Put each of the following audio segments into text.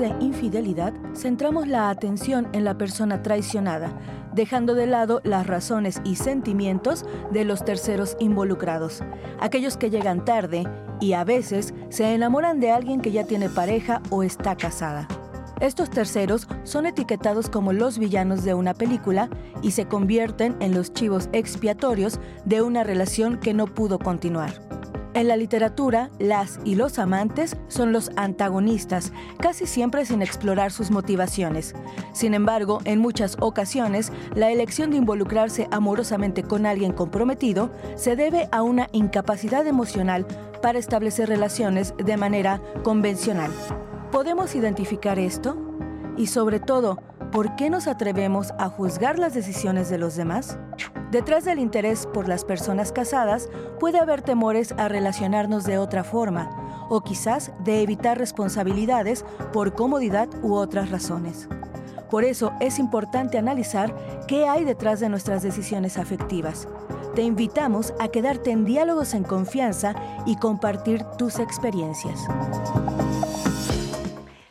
De infidelidad, centramos la atención en la persona traicionada, dejando de lado las razones y sentimientos de los terceros involucrados, aquellos que llegan tarde y a veces se enamoran de alguien que ya tiene pareja o está casada. Estos terceros son etiquetados como los villanos de una película y se convierten en los chivos expiatorios de una relación que no pudo continuar. En la literatura, las y los amantes son los antagonistas, casi siempre sin explorar sus motivaciones. Sin embargo, en muchas ocasiones, la elección de involucrarse amorosamente con alguien comprometido se debe a una incapacidad emocional para establecer relaciones de manera convencional. ¿Podemos identificar esto? Y sobre todo, ¿por qué nos atrevemos a juzgar las decisiones de los demás? Detrás del interés por las personas casadas puede haber temores a relacionarnos de otra forma o quizás de evitar responsabilidades por comodidad u otras razones. Por eso es importante analizar qué hay detrás de nuestras decisiones afectivas. Te invitamos a quedarte en diálogos en confianza y compartir tus experiencias.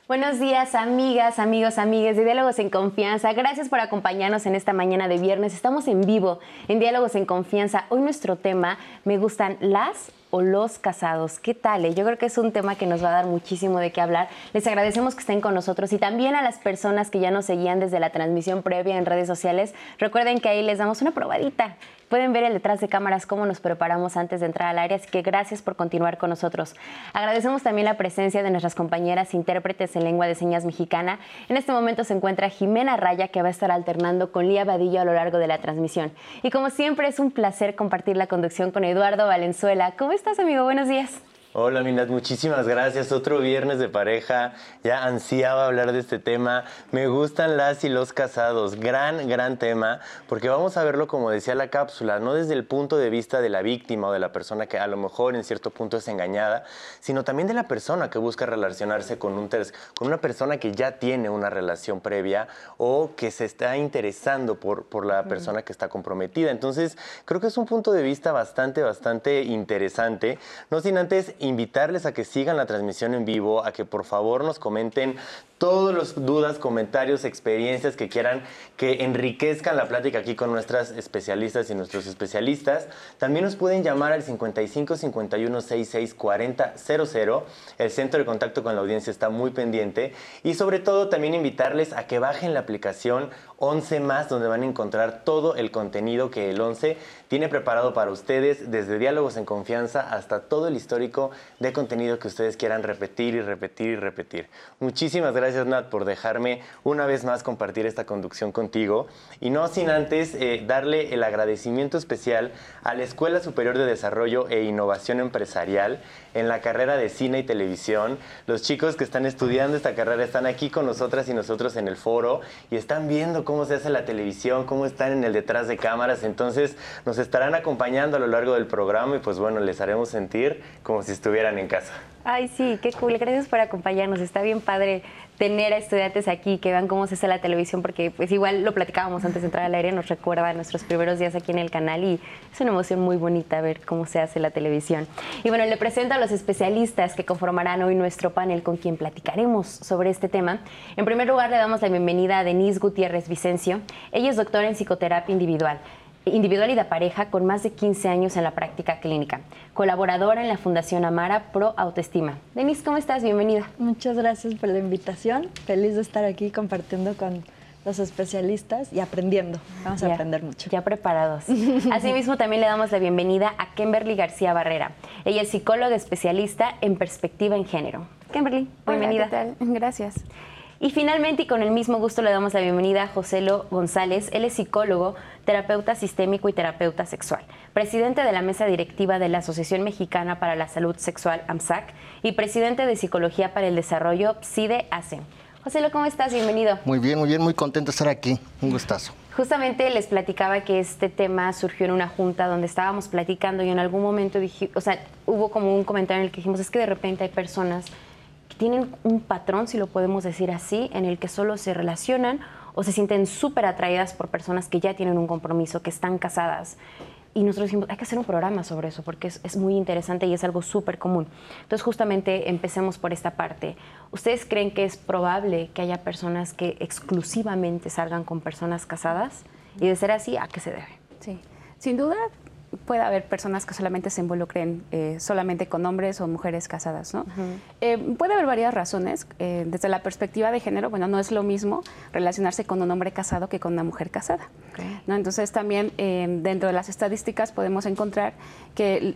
Buenos días, amigas, amigos, amigues de Diálogos en Confianza. Gracias por acompañarnos en esta mañana de viernes. Estamos en vivo en Diálogos en Confianza. Hoy nuestro tema, me gustan las o los casados. ¿Qué tal? Eh? Yo creo que es un tema que nos va a dar muchísimo de qué hablar. Les agradecemos que estén con nosotros y también a las personas que ya nos seguían desde la transmisión previa en redes sociales. Recuerden que ahí les damos una probadita Pueden ver el detrás de cámaras cómo nos preparamos antes de entrar al área, así que gracias por continuar con nosotros. Agradecemos también la presencia de nuestras compañeras intérpretes en lengua de señas mexicana. En este momento se encuentra Jimena Raya, que va a estar alternando con Lía Vadillo a lo largo de la transmisión. Y como siempre, es un placer compartir la conducción con Eduardo Valenzuela. ¿Cómo estás, amigo? Buenos días. Hola Minat, muchísimas gracias. Otro viernes de pareja. Ya ansiaba hablar de este tema. Me gustan las y los casados. Gran, gran tema, porque vamos a verlo como decía la cápsula, no desde el punto de vista de la víctima o de la persona que a lo mejor en cierto punto es engañada, sino también de la persona que busca relacionarse con, un con una persona que ya tiene una relación previa o que se está interesando por, por la persona que está comprometida. Entonces, creo que es un punto de vista bastante, bastante interesante. No sin antes invitarles a que sigan la transmisión en vivo, a que por favor nos comenten todas las dudas, comentarios, experiencias que quieran que enriquezcan la plática aquí con nuestras especialistas y nuestros especialistas. También nos pueden llamar al 55 51 66 40 00. El centro de contacto con la audiencia está muy pendiente. Y sobre todo también invitarles a que bajen la aplicación 11 más, donde van a encontrar todo el contenido que el 11 tiene preparado para ustedes, desde diálogos en confianza hasta todo el histórico de contenido que ustedes quieran repetir y repetir y repetir. Muchísimas gracias, Nat, por dejarme una vez más compartir esta conducción contigo. Y no sin antes eh, darle el agradecimiento especial a la Escuela Superior de Desarrollo e Innovación Empresarial en la carrera de cine y televisión. Los chicos que están estudiando esta carrera están aquí con nosotras y nosotros en el foro y están viendo cómo se hace la televisión, cómo están en el detrás de cámaras. Entonces nos estarán acompañando a lo largo del programa y pues bueno, les haremos sentir como si estuvieran en casa. Ay, sí, qué cool. Gracias por acompañarnos. Está bien padre tener a estudiantes aquí que vean cómo se hace la televisión, porque pues igual lo platicábamos antes de entrar al aire, nos recuerda nuestros primeros días aquí en el canal y es una emoción muy bonita ver cómo se hace la televisión. Y bueno, le presento a los especialistas que conformarán hoy nuestro panel con quien platicaremos sobre este tema. En primer lugar, le damos la bienvenida a Denise Gutiérrez Vicencio. Ella es doctora en psicoterapia individual individual y de pareja con más de 15 años en la práctica clínica, colaboradora en la Fundación Amara Pro Autoestima. Denise, ¿cómo estás? Bienvenida. Muchas gracias por la invitación. Feliz de estar aquí compartiendo con los especialistas y aprendiendo. Vamos a aprender mucho. Ya preparados. Asimismo, también le damos la bienvenida a Kimberly García Barrera. Ella es psicóloga especialista en perspectiva en género. Kimberly, bienvenida. Hola, ¿qué tal? Gracias. Y finalmente, y con el mismo gusto, le damos la bienvenida a Joselo González. Él es psicólogo, terapeuta sistémico y terapeuta sexual, presidente de la mesa directiva de la Asociación Mexicana para la Salud Sexual, AMSAC, y presidente de Psicología para el Desarrollo, PSIDE-ACE. Joselo, ¿cómo estás? Bienvenido. Muy bien, muy bien, muy contento de estar aquí. Un gustazo. Justamente les platicaba que este tema surgió en una junta donde estábamos platicando y en algún momento dije, o sea, hubo como un comentario en el que dijimos, es que de repente hay personas tienen un patrón, si lo podemos decir así, en el que solo se relacionan o se sienten súper atraídas por personas que ya tienen un compromiso, que están casadas. Y nosotros dijimos, hay que hacer un programa sobre eso porque es, es muy interesante y es algo súper común. Entonces, justamente empecemos por esta parte. ¿Ustedes creen que es probable que haya personas que exclusivamente salgan con personas casadas? Y de ser así, ¿a qué se debe? Sí, sin duda puede haber personas que solamente se involucren eh, solamente con hombres o mujeres casadas, ¿no? Eh, puede haber varias razones. Eh, desde la perspectiva de género, bueno, no es lo mismo relacionarse con un hombre casado que con una mujer casada. ¿no? Entonces también dentro de las estadísticas podemos encontrar que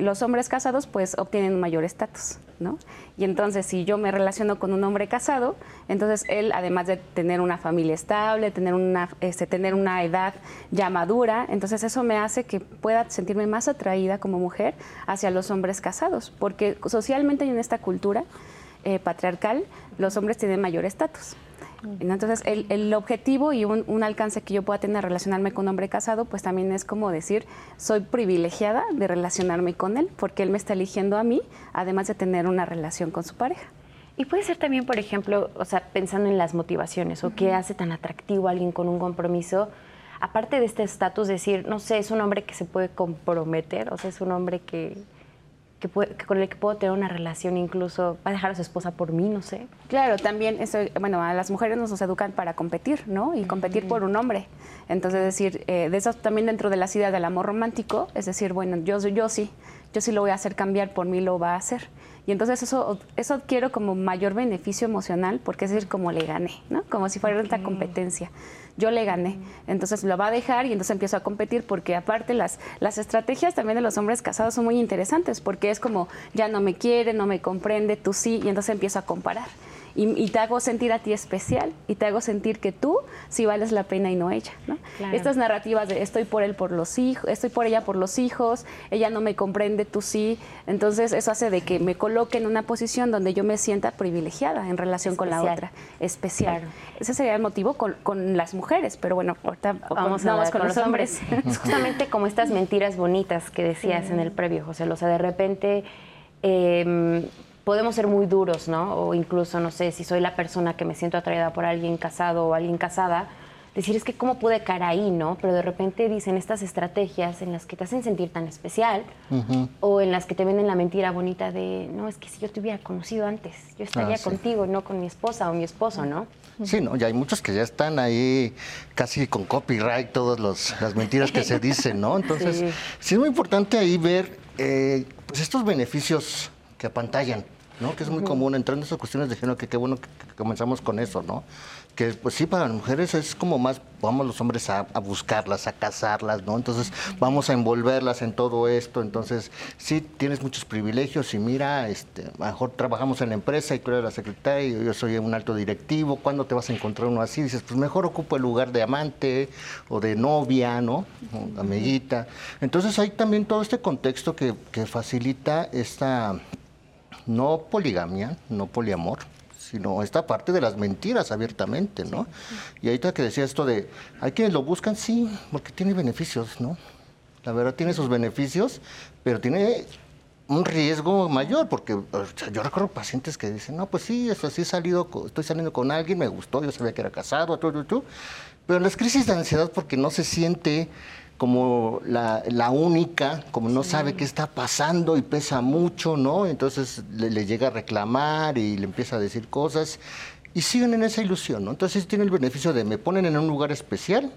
los hombres casados pues obtienen un mayor estatus. ¿no? Y entonces, si yo me relaciono con un hombre casado, entonces él, además de tener una familia estable, tener una, este, tener una edad ya madura, entonces eso me hace que pueda sentirme más atraída como mujer hacia los hombres casados, porque socialmente en esta cultura eh, patriarcal, los hombres tienen mayor estatus. Entonces, el, objetivo y un, alcance que yo pueda tener relacionarme con un hombre casado, pues también es como decir, soy privilegiada de relacionarme con él, porque él me está eligiendo a mí, además de tener una relación con su pareja. Y puede ser también, por ejemplo, o sea, pensando en las motivaciones o qué hace tan atractivo a alguien con un compromiso, aparte de este estatus, decir, no sé, es un hombre que se puede comprometer, o sea, es un hombre que, que, con el que puedo tener una relación, incluso va a dejar a su esposa por mí, no sé. Claro, también eso, bueno, a las mujeres nos, educan para competir, ¿no? Y competir por un hombre. Entonces, decir, eh, de eso también dentro de las ideas del amor romántico, es decir, bueno, yo, yo sí, yo sí lo voy a hacer cambiar, por mí lo va a hacer. Y entonces eso, eso adquiero como mayor beneficio emocional, porque es decir, como le gané, ¿no? Como si fuera esta competencia yo le gané. Entonces lo va a dejar y entonces empiezo a competir porque aparte las, las estrategias también de los hombres casados son muy interesantes porque es como ya no me quiere, no me comprende, tú sí, y entonces empiezo a comparar y, te hago sentir a ti especial y te hago sentir que tú sí vales la pena y no ella. Estas narrativas de estoy por él por los hijos, estoy por ella por los hijos, ella no me comprende, tú sí. Entonces eso hace de que me coloque en una posición donde yo me sienta privilegiada en relación con la otra, especial. Ese sería el motivo con, las mujeres, pero bueno, ahorita vamos, a con, los hombres. justamente como estas mentiras bonitas que decías en el previo, José. O sea, de repente... Em, podemos ser muy duros, ¿no? O incluso, no sé, si soy la persona que me siento atraída por alguien casado o alguien casada, decir es que cómo pude caer ahí, ¿no? Pero de repente dicen estas estrategias en las que te hacen sentir tan especial o en las que te venden la mentira bonita de, no, es que si yo te hubiera conocido antes, yo estaría ah, contigo, no con mi esposa o mi esposo, ¿no? Sí, no, ya hay muchos que ya están ahí casi con copyright todas las mentiras que se dicen, ¿no? Entonces, sí, es muy importante ahí ver eh, pues estos beneficios que apantallan ¿no? Que es muy común entrando en esas cuestiones de género, que qué bueno que, comenzamos con eso, ¿no? Que pues sí, para las mujeres es como más, vamos los hombres a, buscarlas, a casarlas, ¿no? Entonces vamos a envolverlas en todo esto, entonces sí, tienes muchos privilegios y mira, este, mejor trabajamos en la empresa y tú eres la secretaria y yo soy un alto directivo, ¿cuándo te vas a encontrar uno así? Dices, pues mejor ocupo el lugar de amante o de novia, ¿no? amiguita. Entonces hay también todo este contexto que, que facilita esta no poligamia, no poliamor, sino esta parte de las mentiras abiertamente, ¿no? Y ahorita que decía esto de, hay quienes lo buscan, sí, porque tiene beneficios, ¿no? La verdad tiene sus beneficios, pero tiene un riesgo mayor, porque yo recuerdo pacientes que dicen, no, pues sí, eso sí he salido, estoy saliendo con alguien, me gustó, yo sabía que era casado. Pero las crisis de ansiedad porque no se siente como la, única, como no sabe qué está pasando y pesa mucho, ¿no? Entonces le, llega a reclamar y le empieza a decir cosas y siguen en esa ilusión, ¿no? Entonces tiene el beneficio de me ponen en un lugar especial,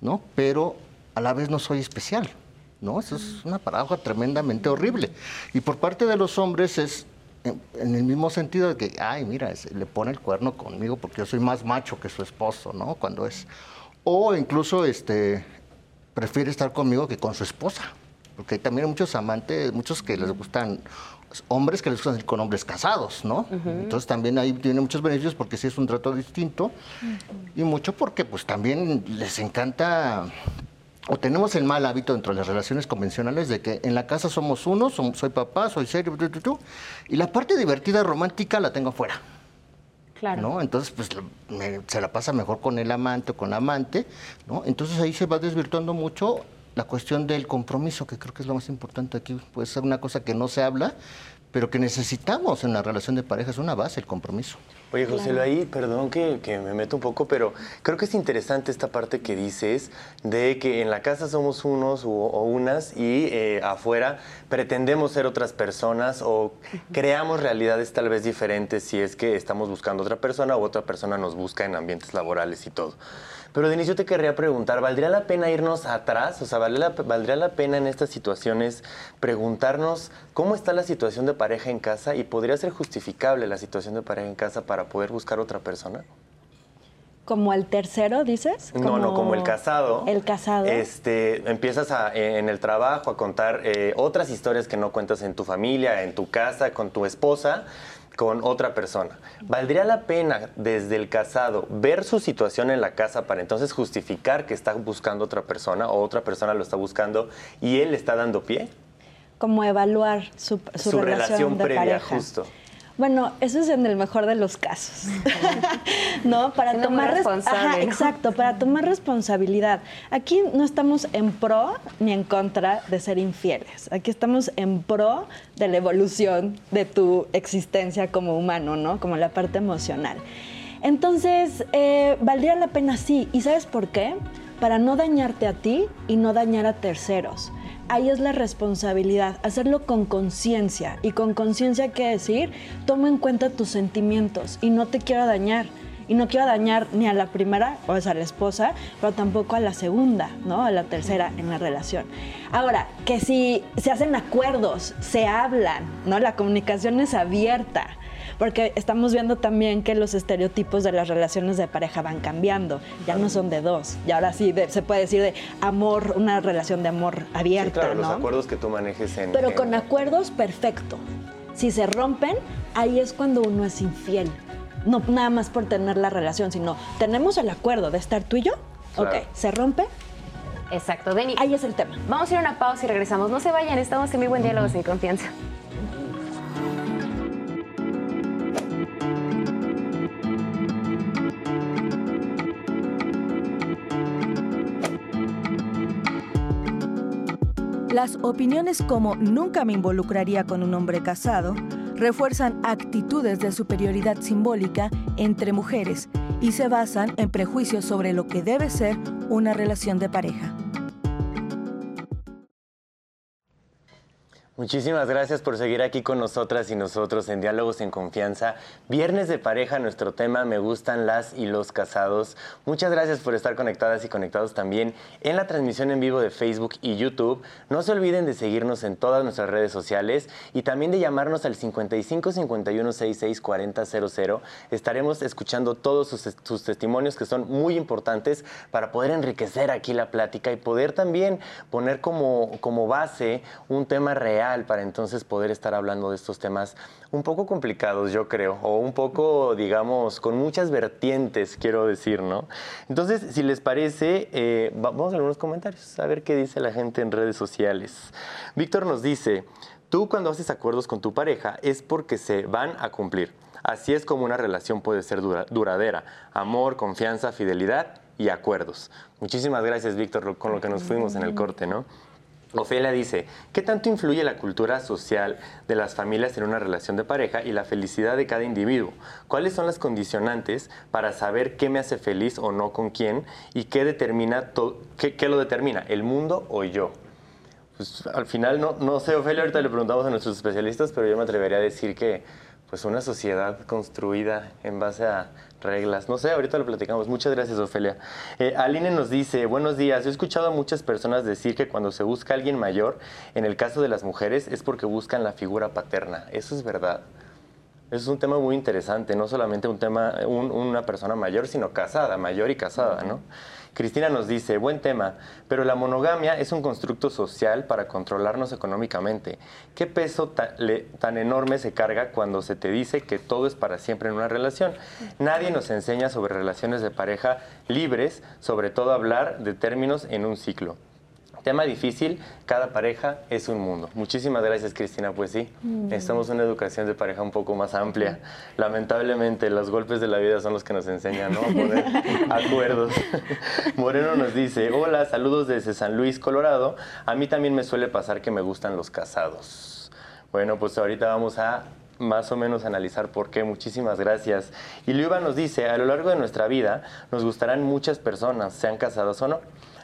¿no? Pero a la vez no soy especial, ¿no? Eso es una paradoja tremendamente horrible. Y por parte de los hombres es en, el mismo sentido de que, ay, mira, le pone el cuerno conmigo porque yo soy más macho que su esposo, ¿no? Cuando es... O incluso este, prefiere estar conmigo que con su esposa. Porque hay también muchos amantes, muchos que les gustan, hombres que les gustan con hombres casados, ¿no? Entonces también ahí tiene muchos beneficios porque sí es un trato distinto. Y mucho porque pues también les encanta o tenemos el mal hábito dentro de las relaciones convencionales de que en la casa somos uno, soy papá, soy serio, y la parte divertida romántica la tengo afuera. Claro. ¿no? Entonces, pues se la pasa mejor con el amante o con la amante, ¿no? Entonces ahí se va desvirtuando mucho la cuestión del compromiso, que creo que es lo más importante aquí. Puede ser una cosa que no se habla, pero que necesitamos en la relación de pareja, es una base, el compromiso. Oye, José, lo ahí, perdón que, me meto un poco, pero creo que es interesante esta parte que dices de que en la casa somos unos o, unas y eh, afuera pretendemos ser otras personas o creamos realidades tal vez diferentes si es que estamos buscando otra persona o otra persona nos busca en ambientes laborales y todo. Pero Denise, yo te querría preguntar, ¿valdría la pena irnos atrás? O sea, ¿valdría la, pena en estas situaciones preguntarnos cómo está la situación de pareja en casa y podría ser justificable la situación de pareja en casa para poder buscar otra persona? ¿Como el tercero, dices? No, no, como el casado. El casado. Este, empiezas en el trabajo a contar eh, otras historias que no cuentas en tu familia, en tu casa, con tu esposa con otra persona. ¿Valdría la pena desde el casado ver su situación en la casa para entonces justificar que está buscando otra persona o otra persona lo está buscando y él está dando pie? Como evaluar su, relación, de previa, pareja. justo. Bueno, eso es en el mejor de los casos. ¿No? Para tomar responsabilidad. exacto, para tomar responsabilidad. Aquí no estamos en pro ni en contra de ser infieles. Aquí estamos en pro de la evolución de tu existencia como humano, ¿no? Como la parte emocional. Entonces, eh, valdría la pena sí. ¿Y sabes por qué? Para no dañarte a ti y no dañar a terceros ahí es la responsabilidad, hacerlo con conciencia. Y con conciencia, ¿qué decir? Toma en cuenta tus sentimientos y no te quiero dañar. Y no quiero dañar ni a la primera, o a la esposa, pero tampoco a la segunda, ¿no? A la tercera en la relación. Ahora, que si se hacen acuerdos, se hablan, ¿no? La comunicación es abierta porque estamos viendo también que los estereotipos de las relaciones de pareja van cambiando, ya no son de dos, y ahora sí se puede decir de amor, una relación de amor abierta. Sí, claro, los acuerdos que tú manejes en... Pero con acuerdos, perfecto. Si se rompen, ahí es cuando uno es infiel. No nada más por tener la relación, sino tenemos el acuerdo de estar tú y yo, ok, se rompe, Exacto, Deni. Ahí es el tema. Vamos a ir a una pausa y regresamos. No se vayan, estamos en mi buen diálogo sin confianza. Las opiniones como nunca me involucraría con un hombre casado refuerzan actitudes de superioridad simbólica entre mujeres y se basan en prejuicios sobre lo que debe ser una relación de pareja. Muchísimas gracias por seguir aquí con nosotras y nosotros en Diálogos en Confianza. Viernes de pareja, nuestro tema, me gustan las y los casados. Muchas gracias por estar conectadas y conectados también en la transmisión en vivo de Facebook y YouTube. No se olviden de seguirnos en todas nuestras redes sociales y también de llamarnos al 55 51 66 40 00. Estaremos escuchando todos sus, testimonios que son muy importantes para poder enriquecer aquí la plática y poder también poner como, como base un tema real para entonces poder estar hablando de estos temas un poco complicados, yo creo, o un poco, digamos, con muchas vertientes, quiero decir, ¿no? Entonces, si les parece, eh, vamos a algunos comentarios, a ver qué dice la gente en redes sociales. Víctor nos dice, tú cuando haces acuerdos con tu pareja es porque se van a cumplir. Así es como una relación puede ser duradera. Amor, confianza, fidelidad y acuerdos. Muchísimas gracias, Víctor, con lo que nos fuimos en el corte, ¿no? Ofelia dice, ¿qué tanto influye la cultura social de las familias en una relación de pareja y la felicidad de cada individuo? ¿Cuáles son las condicionantes para saber qué me hace feliz o no con quién y qué, determina qué, qué lo determina, el mundo o yo? Pues al final no, no sé, Ofelia, ahorita le preguntamos a nuestros especialistas, pero yo me atrevería a decir que pues una sociedad construida en base a reglas. No sé, ahorita lo platicamos. Muchas gracias, Ofelia. Eh, Aline nos dice, buenos días. He escuchado a muchas personas decir que cuando se busca alguien mayor, en el caso de las mujeres, es porque buscan la figura paterna. ¿Eso es verdad? Eso es un tema muy interesante, no solamente un tema, una persona mayor, sino casada, mayor y casada, ¿no? Cristina nos dice, buen tema, pero la monogamia es un constructo social para controlarnos económicamente. ¿Qué peso tan enorme se carga cuando se te dice que todo es para siempre en una relación? Nadie nos enseña sobre relaciones de pareja libres, sobre todo hablar de términos en un ciclo. Tema difícil, cada pareja es un mundo. Muchísimas gracias, Cristina. Pues sí, mm. necesitamos una educación de pareja un poco más amplia. Lamentablemente, los golpes de la vida son los que nos enseñan ¿no? a poner acuerdos. Moreno nos dice, hola, saludos desde San Luis, Colorado. A mí también me suele pasar que me gustan los casados. Bueno, pues ahorita vamos a más o menos analizar por qué. Muchísimas gracias. Y Luiva nos dice, a lo largo de nuestra vida nos gustarán muchas personas, sean casadas o no.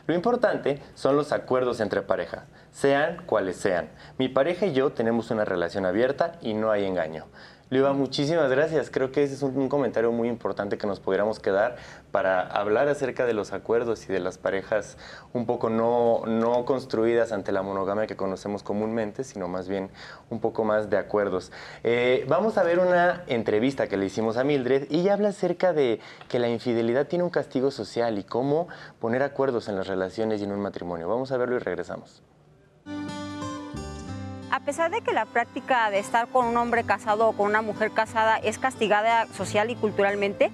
Lo importante son los acuerdos entre pareja, sean cuales sean. Mi pareja y yo tenemos una relación abierta y no hay engaño. Luiva, muchísimas gracias. Creo que ese es un, comentario muy importante que nos pudiéramos quedar para hablar acerca de los acuerdos y de las parejas un poco no, no construidas ante la monogamia que conocemos comúnmente, sino más bien un poco más de acuerdos. Eh, vamos a ver una entrevista que le hicimos a Mildred y ella habla acerca de que la infidelidad tiene un castigo social y cómo poner acuerdos en las relaciones y en un matrimonio. Vamos a verlo y regresamos. A pesar de que la práctica de estar con un hombre casado o con una mujer casada es castigada social y culturalmente,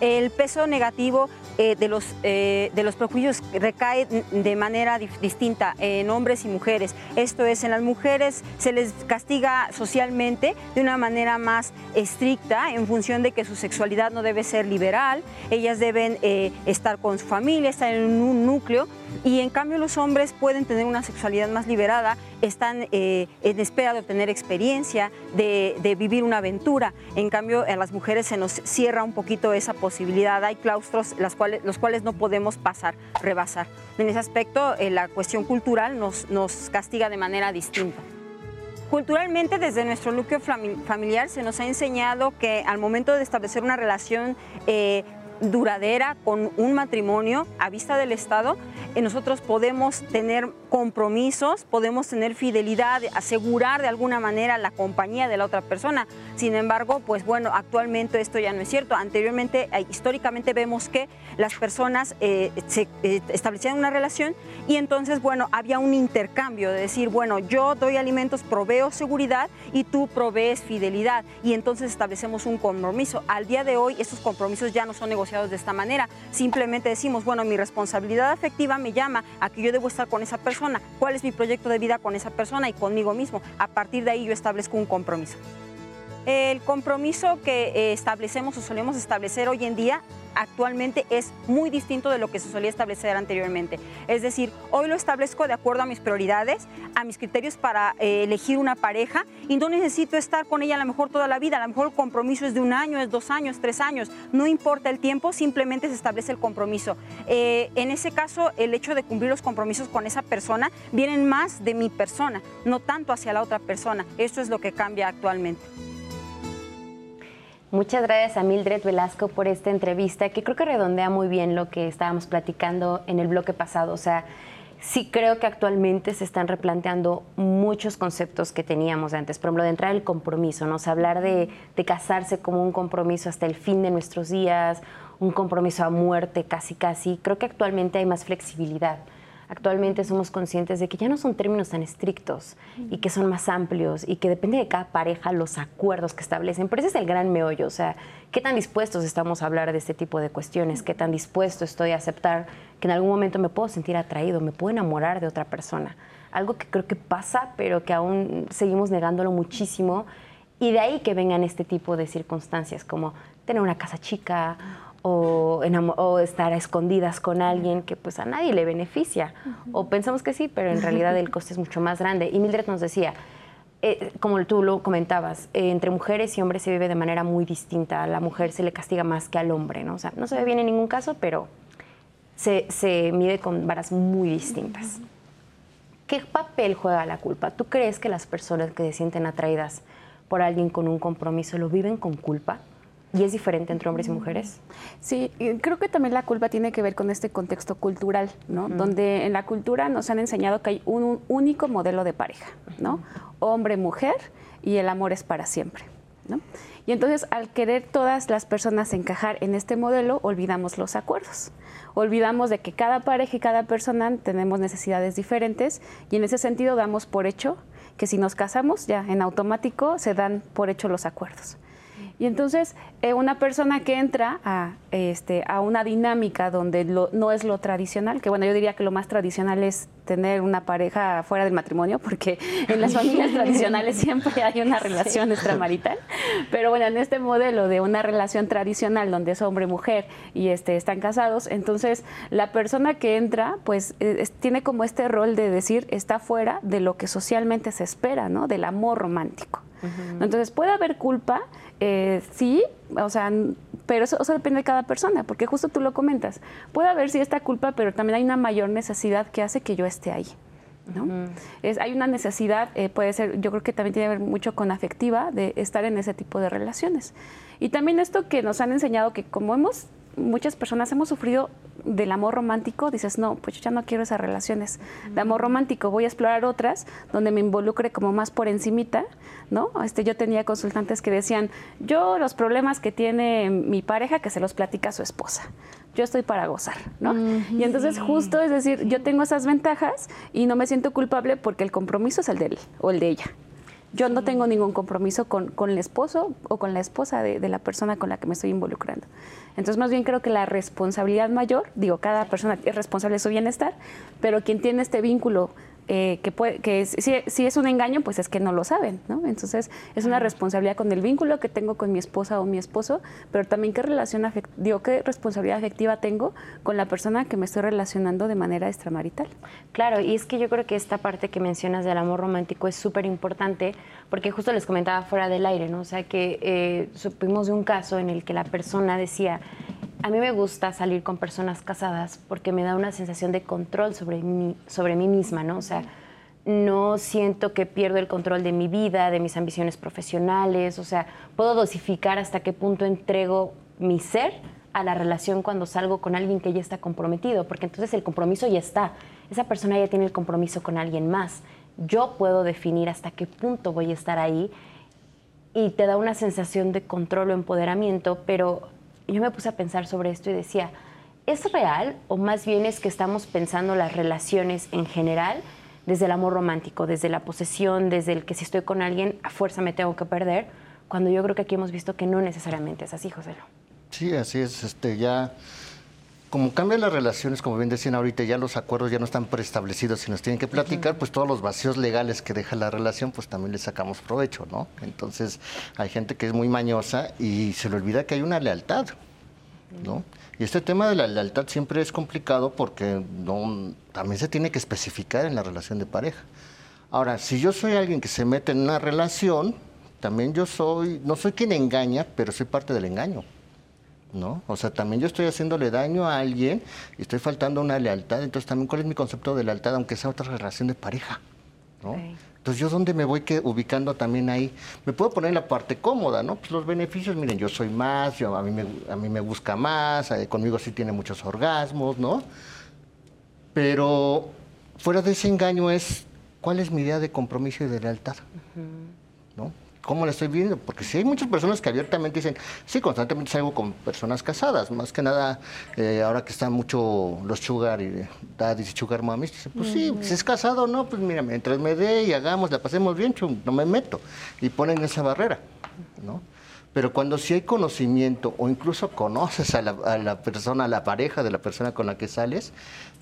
el peso negativo eh, de, los, eh, de los prejuicios recae de manera distinta en hombres y mujeres. Esto es, en las mujeres se les castiga socialmente de una manera más estricta en función de que su sexualidad no debe ser liberal, ellas deben eh, estar con su familia, estar en un núcleo y en cambio los hombres pueden tener una sexualidad más liberada, están eh, en espera de obtener experiencia, de, vivir una aventura. En cambio a las mujeres se nos cierra un poquito esa posibilidad, hay claustros los cuales no podemos pasar, rebasar. En ese aspecto eh, la cuestión cultural nos, castiga de manera distinta. Culturalmente, desde nuestro núcleo familiar se nos ha enseñado que al momento de establecer una relación eh, duradera con un matrimonio a vista del Estado, nosotros podemos tener compromisos, podemos tener fidelidad, asegurar de alguna manera la compañía de la otra persona. Sin embargo, pues bueno, actualmente esto ya no es cierto. Anteriormente, eh, históricamente vemos que las personas eh, se establecían una relación y entonces, bueno, había un intercambio de decir, bueno, yo doy alimentos, proveo seguridad y tú provees fidelidad y entonces establecemos un compromiso. Al día de hoy, estos compromisos ya no son negociados de esta manera. Simplemente decimos, bueno, mi responsabilidad afectiva me llama a que yo debo estar con esa persona. ¿Cuál es mi proyecto de vida con esa persona y conmigo mismo? A partir de ahí yo establezco un compromiso. El compromiso que eh, establecemos o solemos establecer hoy en día actualmente es muy distinto de lo que se solía establecer anteriormente. Es decir, hoy lo establezco de acuerdo a mis prioridades, a mis criterios para eh, elegir una pareja y no necesito estar con ella a lo mejor toda la vida, a lo mejor el compromiso es de un año, es dos años, tres años, no importa el tiempo, simplemente se establece el compromiso. Eh, en ese caso, el hecho de cumplir los compromisos con esa persona vienen más de mi persona, no tanto hacia la otra persona. Esto es lo que cambia actualmente. Muchas gracias a Mildred Velasco por esta entrevista, que creo que redondea muy bien lo que estábamos platicando en el bloque pasado. O sea, sí creo que actualmente se están replanteando muchos conceptos que teníamos antes. Por ejemplo, de entrar el compromiso, ¿no? hablar de, de casarse como un compromiso hasta el fin de nuestros días, un compromiso a muerte casi casi. Creo que actualmente hay más flexibilidad actualmente somos conscientes de que ya no son términos tan estrictos y que son más amplios y que depende de cada pareja los acuerdos que establecen. Pero ese es el gran meollo, o sea, ¿qué tan dispuestos estamos a hablar de este tipo de cuestiones? ¿Qué tan dispuesto estoy a aceptar que en algún momento me puedo sentir atraído, me puedo enamorar de otra persona? Algo que creo que pasa, pero que aún seguimos negándolo muchísimo. Y de ahí que vengan este tipo de circunstancias, como tener una casa chica o, estar a escondidas con alguien que pues a nadie le beneficia. O pensamos que sí, pero en realidad el coste es mucho más grande. Y Mildred nos decía, eh, como tú lo comentabas, eh, entre mujeres y hombres se vive de manera muy distinta. A la mujer se le castiga más que al hombre, ¿no? O sea, no se ve bien en ningún caso, pero se, se mide con varas muy distintas. ¿Qué papel juega la culpa? ¿Tú crees que las personas que se sienten atraídas por alguien con un compromiso lo viven con culpa? ¿Y es diferente entre hombres y mujeres? Sí, creo que también la culpa tiene que ver con este contexto cultural, ¿no? Donde en la cultura nos han enseñado que hay un, único modelo de pareja, ¿no? Hombre-mujer y el amor es para siempre, ¿no? Y entonces al querer todas las personas encajar en este modelo, olvidamos los acuerdos. Olvidamos de que cada pareja y cada persona tenemos necesidades diferentes y en ese sentido damos por hecho que si nos casamos ya en automático se dan por hecho los acuerdos. Y entonces, eh, una persona que entra a, este, a una dinámica donde no es lo tradicional, que bueno, yo diría que lo más tradicional es tener una pareja fuera del matrimonio, porque en las familias tradicionales siempre hay una relación extramarital. Pero bueno, en este modelo de una relación tradicional donde es hombre-mujer y este, están casados, entonces la persona que entra, pues eh, tiene como este rol de decir, está fuera de lo que socialmente se espera, ¿no? Del amor romántico. Entonces puede haber culpa, eh, sí, o sea, pero eso, depende de cada persona, porque justo tú lo comentas. Puede haber sí esta culpa, pero también hay una mayor necesidad que hace que yo esté ahí. ¿no? es, hay una necesidad, eh, puede ser, yo creo que también tiene que ver mucho con afectiva, de estar en ese tipo de relaciones. Y también esto que nos han enseñado que como hemos muchas personas hemos sufrido del amor romántico, dices, no, pues yo ya no quiero esas relaciones de amor romántico, voy a explorar otras donde me involucre como más por encimita, ¿no? Este, yo tenía consultantes que decían, yo los problemas que tiene mi pareja, que se los platica a su esposa, yo estoy para gozar, ¿no? Y entonces justo es decir, yo tengo esas ventajas y no me siento culpable porque el compromiso es el de él o el de ella. Yo no tengo ningún compromiso con, el esposo o con la esposa de, de, la persona con la que me estoy involucrando. Entonces, más bien creo que la responsabilidad mayor, digo, cada persona es responsable de su bienestar, pero quien tiene este vínculo eh, que, puede, que si, es un engaño, pues es que no lo saben, ¿no? Entonces es una responsabilidad con el vínculo que tengo con mi esposa o mi esposo, pero también qué relación digo, qué responsabilidad afectiva tengo con la persona que me estoy relacionando de manera extramarital. Claro, y es que yo creo que esta parte que mencionas del amor romántico es súper importante, porque justo les comentaba fuera del aire, ¿no? O sea, que eh, supimos de un caso en el que la persona decía, a mí me gusta salir con personas casadas porque me da una sensación de control sobre mí, sobre mí misma, ¿no? O sea, no siento que pierdo el control de mi vida, de mis ambiciones profesionales, o sea, puedo dosificar hasta qué punto entrego mi ser a la relación cuando salgo con alguien que ya está comprometido, porque entonces el compromiso ya está, esa persona ya tiene el compromiso con alguien más. Yo puedo definir hasta qué punto voy a estar ahí y te da una sensación de control o empoderamiento, pero yo me puse a pensar sobre esto y decía, ¿es real o más bien es que estamos pensando las relaciones en general desde el amor romántico, desde la posesión, desde el que si estoy con alguien a fuerza me tengo que perder, cuando yo creo que aquí hemos visto que no necesariamente es así, José. Sí, así es, este ya como cambian las relaciones, como bien decían ahorita, ya los acuerdos ya no están preestablecidos y nos tienen que platicar, pues todos los vacíos legales que deja la relación, pues también le sacamos provecho, ¿no? Entonces, hay gente que es muy mañosa y se le olvida que hay una lealtad, ¿no? Y este tema de la lealtad siempre es complicado porque no, también se tiene que especificar en la relación de pareja. Ahora, si yo soy alguien que se mete en una relación, también yo soy, no soy quien engaña, pero soy parte del engaño. ¿No? O sea, también yo estoy haciéndole daño a alguien y estoy faltando una lealtad. Entonces, también, ¿cuál es mi concepto de lealtad, aunque sea otra relación de pareja? ¿no? Entonces, ¿yo dónde me voy que, ubicando también ahí? Me puedo poner en la parte cómoda, ¿no? Pues los beneficios, miren, yo soy más, yo, a, mí me, a mí me busca más, eh, conmigo sí tiene muchos orgasmos, ¿no? Pero fuera de ese engaño es, ¿cuál es mi idea de compromiso y de lealtad? ¿No? ¿Cómo la estoy viendo? Porque si hay muchas personas que abiertamente dicen, sí, constantemente salgo con personas casadas, más que nada, eh, ahora que están mucho los sugar y daddies y sugar mommies, dicen, pues sí, si es casado no, pues mira, mientras me dé y hagamos, la pasemos bien, no me meto. Y ponen esa barrera, ¿no? Pero cuando sí hay conocimiento o incluso conoces a la, a la, persona, a la pareja de la persona con la que sales,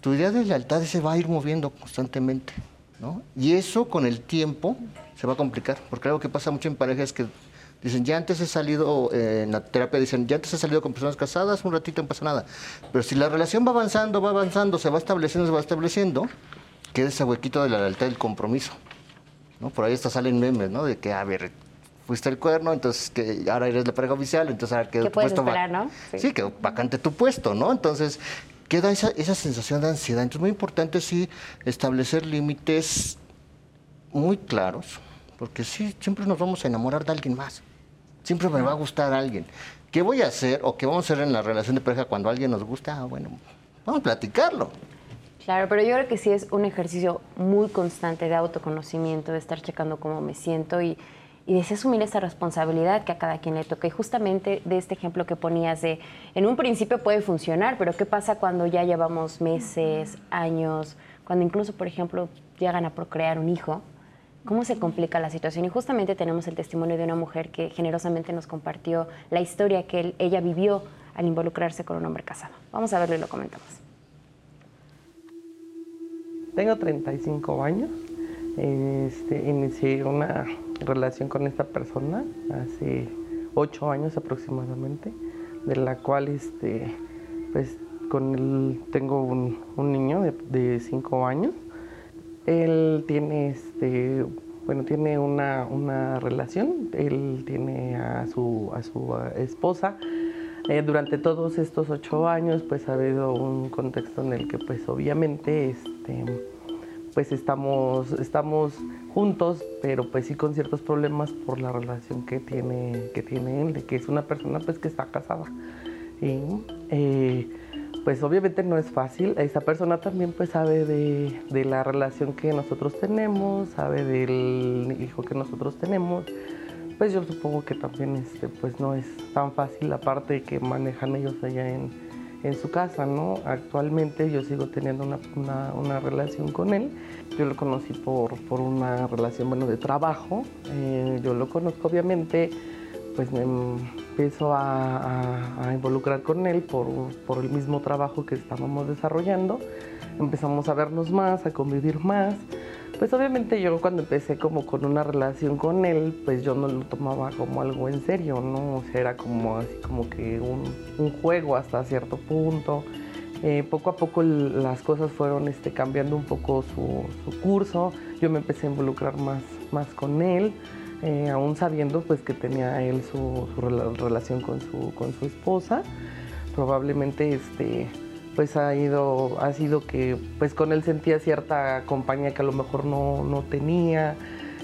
tu idea de lealtad se va a ir moviendo constantemente. ¿no? Y eso con el tiempo se va a complicar, porque algo que pasa mucho en parejas es que dicen, ya antes he salido, eh, en la terapia dicen, ya antes he salido con personas casadas, un ratito no pasa nada. Pero si la relación va avanzando, va avanzando, se va estableciendo, se va estableciendo, queda ese huequito de la lealtad del compromiso. ¿no? Por ahí hasta salen memes, ¿no? De que, a ver, fuiste el cuerno, entonces que ahora eres la pareja oficial, entonces ahora que tu puesto esperar, ¿no? Sí. que vacante tu puesto, ¿no? Entonces queda esa, esa sensación de ansiedad. Entonces, muy importante sí establecer límites muy claros, porque sí, siempre nos vamos a enamorar de alguien más. Siempre me va a gustar alguien. ¿Qué voy a hacer o qué vamos a hacer en la relación de pareja cuando alguien nos gusta? Ah, bueno, vamos a platicarlo. Claro, pero yo creo que sí es un ejercicio muy constante de autoconocimiento, de estar checando cómo me siento y, y de asumir esa responsabilidad que a cada quien le toca. Y justamente de este ejemplo que ponías de, en un principio puede funcionar, pero ¿qué pasa cuando ya llevamos meses, años, cuando incluso, por ejemplo, llegan a procrear un hijo? Cómo se complica la situación. Y justamente tenemos el testimonio de una mujer que generosamente nos compartió la historia que ella vivió al involucrarse con un hombre casado. Vamos a verlo y lo comentamos. Tengo 35 años. Este, inicié una relación con esta persona hace 8 años aproximadamente, de la cual este, pues, con él tengo un, niño de 5 años. Él tiene este, bueno, tiene una, una, relación, él tiene a su, a su esposa. Eh, durante todos estos ocho años, pues ha habido un contexto en el que, pues obviamente, este, pues estamos, estamos juntos, pero pues sí con ciertos problemas por la relación que tiene, que tiene él, de que es una persona pues que está casada. Y, eh, pues obviamente no es fácil. Esa persona también pues sabe de, la relación que nosotros tenemos, sabe del hijo que nosotros tenemos. Pues yo supongo que también este, pues no es tan fácil la parte que manejan ellos allá en, su casa, ¿no? Actualmente yo sigo teniendo una, relación con él. Yo lo conocí por, una relación, bueno, de trabajo. Eh, yo lo conozco obviamente, pues me empiezo a, involucrar con él por, el mismo trabajo que estábamos desarrollando. Empezamos a vernos más, a convivir más. Pues obviamente yo cuando empecé como con una relación con él, pues yo no lo tomaba como algo en serio, ¿no? O sea, era como así como que un, juego hasta cierto punto. Eh, poco a poco las cosas fueron este, cambiando un poco su, su curso. Yo me empecé a involucrar más, más con él. Eh, aún sabiendo pues que tenía él su, relación con su, con su esposa. Probablemente este, pues ha ido, ha sido que pues con él sentía cierta compañía que a lo mejor no, no tenía,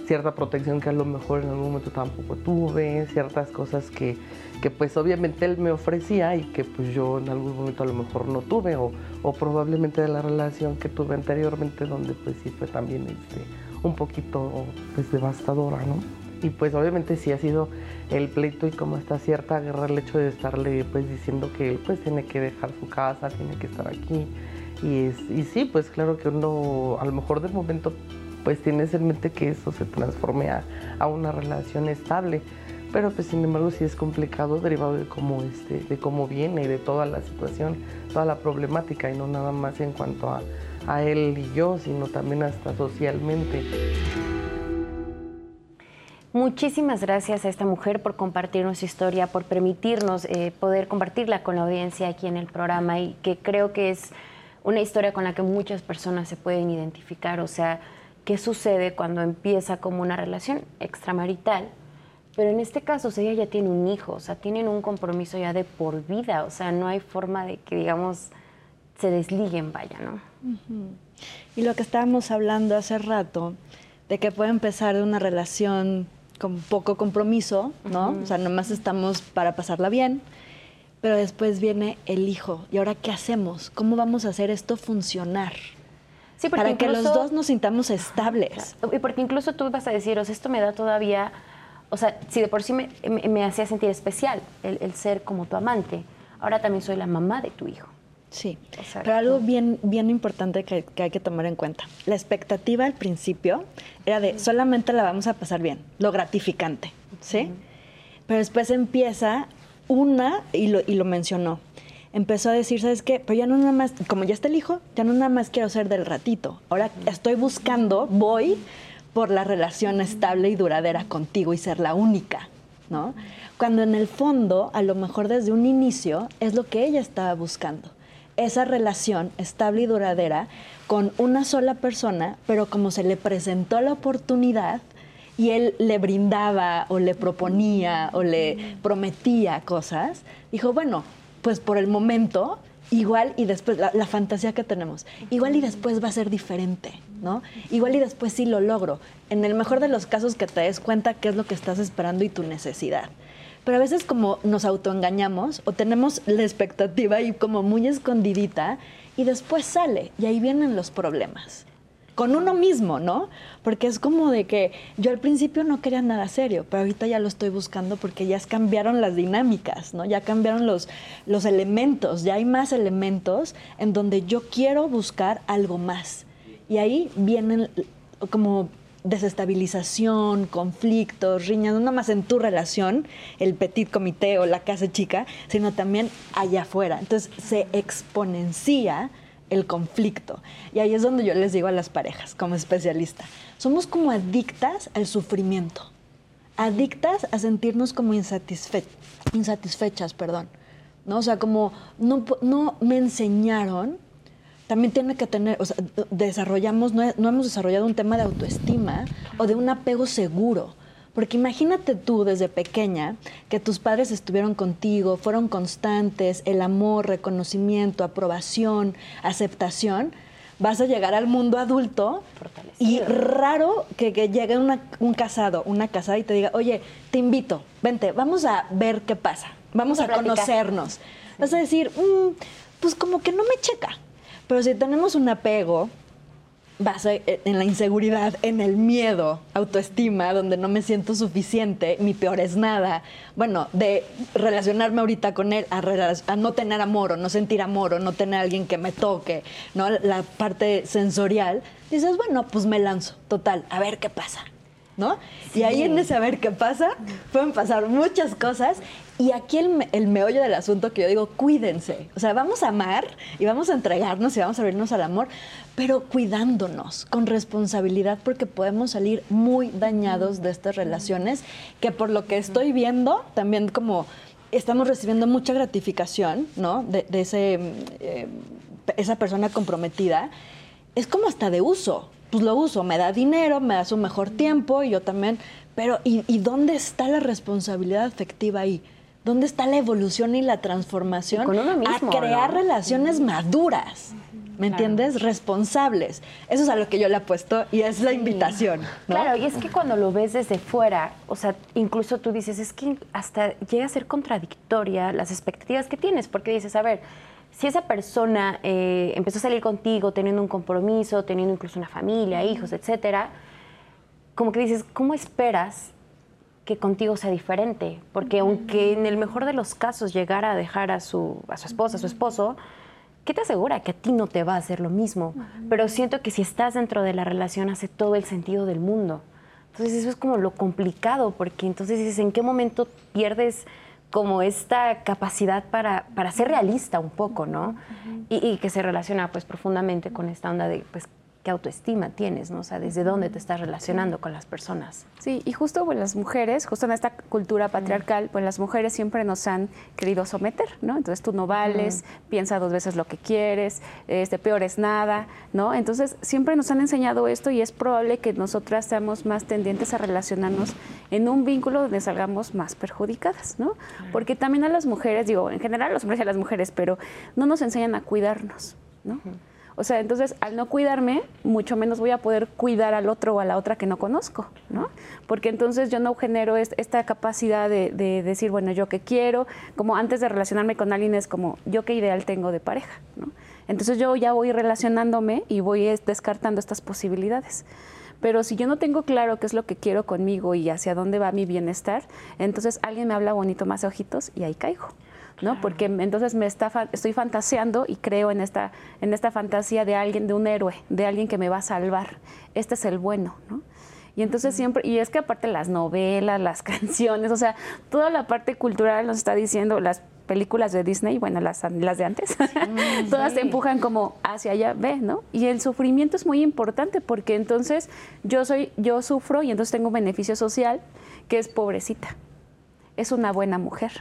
cierta protección que a lo mejor en algún momento tampoco tuve, ciertas cosas que, que, pues obviamente él me ofrecía y que pues yo en algún momento a lo mejor no tuve o, o probablemente de la relación que tuve anteriormente donde pues sí fue también este, un poquito pues devastadora, ¿no? Y pues obviamente sí ha sido el pleito y como está cierta guerra el hecho de estarle pues diciendo que pues tiene que dejar su casa, tiene que estar aquí y, y sí, pues claro que uno a lo mejor de momento pues tienes en mente que eso se transforme a, a, una relación estable, pero pues sin embargo sí es complicado derivado de cómo, este, de cómo viene, de toda la situación, toda la problemática y no nada más en cuanto a, a él y yo, sino también hasta socialmente. Muchísimas gracias a esta mujer por compartirnos su historia, por permitirnos eh, poder compartirla con la audiencia aquí en el programa y que creo que es una historia con la que muchas personas se pueden identificar. O sea, ¿qué sucede cuando empieza como una relación extramarital? Pero en este caso, ella ya tiene un hijo, o sea, tienen un compromiso ya de por vida, o sea, no hay forma de que, digamos, se desliguen, vaya, ¿no? Y lo que estábamos hablando hace rato, de que puede empezar una relación con poco compromiso, ¿no? O sea, nomás estamos para pasarla bien, pero después viene el hijo. ¿Y ahora qué hacemos? ¿Cómo vamos a hacer esto funcionar? Sí, para que los dos nos sintamos estables. Y porque incluso tú vas a decir, o sea, esto me da todavía, o sea, si de por sí me, hacía sentir especial el ser como tu amante, ahora también soy la mamá de tu hijo. Sí, pero algo bien, bien importante que, hay que tomar en cuenta. La expectativa al principio era de solamente la vamos a pasar bien, lo gratificante, ¿sí? Pero después empieza una, y lo, y lo mencionó, empezó a decir, ¿sabes qué? Pero ya no nada más, como ya está el hijo, ya no nada más quiero ser del ratito. Ahora estoy buscando, voy por la relación estable y duradera contigo y ser la única, ¿no? Cuando en el fondo, a lo mejor desde un inicio, es lo que ella estaba buscando esa relación estable y duradera con una sola persona, pero como se le presentó la oportunidad y él le brindaba o le proponía o le prometía cosas, dijo, bueno, pues por el momento, igual y después, la, fantasía que tenemos, igual y después va a ser diferente, ¿no? Igual y después sí lo logro. En el mejor de los casos que te des cuenta qué es lo que estás esperando y tu necesidad. Pero a veces como nos autoengañamos o tenemos la expectativa ahí como muy escondidita y después sale y ahí vienen los problemas. Con uno mismo, ¿no? Porque es como de que yo al principio no quería nada serio, pero ahorita ya lo estoy buscando porque ya cambiaron las dinámicas, ¿no? Ya cambiaron los, los elementos, ya hay más elementos en donde yo quiero buscar algo más. Y ahí vienen como desestabilización, conflictos, riñas, no nada más en tu relación, el petit comité o la casa chica, sino también allá afuera. Entonces se exponencia el conflicto. Y ahí es donde yo les digo a las parejas, como especialista, somos como adictas al sufrimiento, adictas a sentirnos como insatisfechas, perdón. ¿no? O sea, como no, no me enseñaron también tiene que tener, o sea, desarrollamos, no, hemos desarrollado un tema de autoestima o de un apego seguro. Porque imagínate tú desde pequeña que tus padres estuvieron contigo, fueron constantes, el amor, reconocimiento, aprobación, aceptación, vas a llegar al mundo adulto y raro que, llegue un casado, una casada y te diga, oye, te invito, vente, vamos a ver qué pasa, vamos, a, conocernos. Vas a decir, mm, pues como que no me checa. Pero si tenemos un apego base en la inseguridad, en el miedo, autoestima, donde no me siento suficiente, mi peor es nada. Bueno, de relacionarme ahorita con él a, no tener amor o no sentir amor o no tener a alguien que me toque, ¿no? La parte sensorial, dices, bueno, pues me lanzo, total, a ver qué pasa. ¿No? Y ahí en ese a ver qué pasa, pueden pasar muchas cosas y aquí el, el, meollo del asunto que yo digo, cuídense. O sea, vamos a amar y vamos a entregarnos y vamos a abrirnos al amor, pero cuidándonos, con responsabilidad, porque podemos salir muy dañados de estas relaciones, que por lo que estoy viendo, también como estamos recibiendo mucha gratificación, ¿no? De, ese, eh, esa persona comprometida, es como hasta de uso. Pues lo uso, me da dinero, me da su mejor tiempo y yo también. Pero, ¿y, y dónde está la responsabilidad afectiva ahí? ¿Dónde está la evolución y la transformación a crear relaciones maduras? ¿Me entiendes? Responsables. Eso es a lo que yo le apuesto y es la invitación. Claro, y es que cuando lo ves desde fuera, o sea, incluso tú dices, es que hasta llega a ser contradictoria las expectativas que tienes, porque dices, a ver, si esa persona eh, empezó a salir contigo teniendo un compromiso, teniendo incluso una familia, hijos, etcétera, como que dices, ¿cómo esperas que contigo sea diferente, porque aunque en el mejor de los casos llegara a dejar a su, a su esposa, a su esposo, ¿qué te asegura que a ti no te va a hacer lo mismo? Pero siento que si estás dentro de la relación hace todo el sentido del mundo. Entonces eso es como lo complicado, porque entonces dices, ¿en qué momento pierdes como esta capacidad para, para ser realista un poco, ¿no? y, y, que se relaciona pues profundamente con esta onda de pues qué autoestima tienes, ¿no? O sea, desde dónde te estás relacionando con las personas. Sí, y justo pues las mujeres, justo en esta cultura patriarcal, pues las mujeres siempre nos han querido someter, ¿no? Entonces tú no vales, piensa dos veces lo que quieres, este peor es nada, ¿no? Entonces siempre nos han enseñado esto y es probable que nosotras seamos más tendientes a relacionarnos en un vínculo donde salgamos más perjudicadas, ¿no? Porque también a las mujeres, digo, en general a los hombres y a las mujeres, pero no nos enseñan a cuidarnos, ¿no? O sea, entonces al no cuidarme, mucho menos voy a poder cuidar al otro o a la otra que no conozco, ¿no? Porque entonces yo no genero esta capacidad de, decir, bueno, yo qué quiero, como antes de relacionarme con alguien es como, yo qué ideal tengo de pareja, ¿no? Entonces yo ya voy relacionándome y voy descartando estas posibilidades. Pero si yo no tengo claro qué es lo que quiero conmigo y hacia dónde va mi bienestar, entonces alguien me habla bonito más ojitos y ahí caigo. ¿No? Porque entonces me está, estoy fantaseando y creo en esta, en esta fantasía de alguien, de un héroe, de alguien que me va a salvar. Este es el bueno, ¿no? Y entonces siempre, y es que aparte las novelas, las canciones, o sea, toda la parte cultural nos está diciendo, las películas de Disney, bueno, las, las de antes, todas te empujan como hacia allá, ve, ¿no? Y el sufrimiento es muy importante porque entonces yo soy, yo sufro y entonces tengo un beneficio social que es pobrecita. Es una buena mujer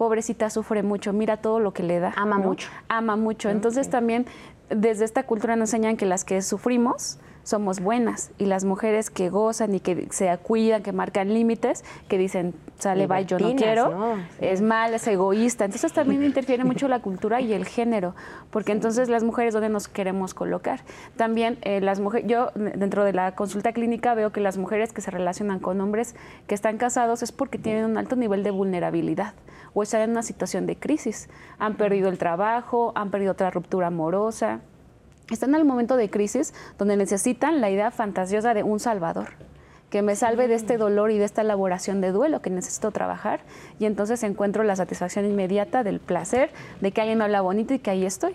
pobrecita sufre mucho, mira todo lo que le da. Ama mucho. Ama mucho. Entonces también desde esta cultura nos enseñan que las que sufrimos somos buenas y las mujeres que gozan y que se cuidan, que marcan límites, que dicen, sale, bye, yo no quiero, es mal, es egoísta. Entonces también interfiere mucho la cultura y el género, porque entonces las mujeres, ¿dónde nos queremos colocar? También eh, las mujeres, yo dentro de la consulta clínica veo que las mujeres que se relacionan con hombres que están casados es porque tienen un alto nivel de vulnerabilidad o están en una situación de crisis. Han perdido el trabajo, han perdido otra ruptura amorosa están en el momento de crisis donde necesitan la idea fantasiosa de un salvador que me salve de este dolor y de esta elaboración de duelo que necesito trabajar. Y entonces encuentro la satisfacción inmediata del placer de que alguien me habla bonito y que ahí estoy.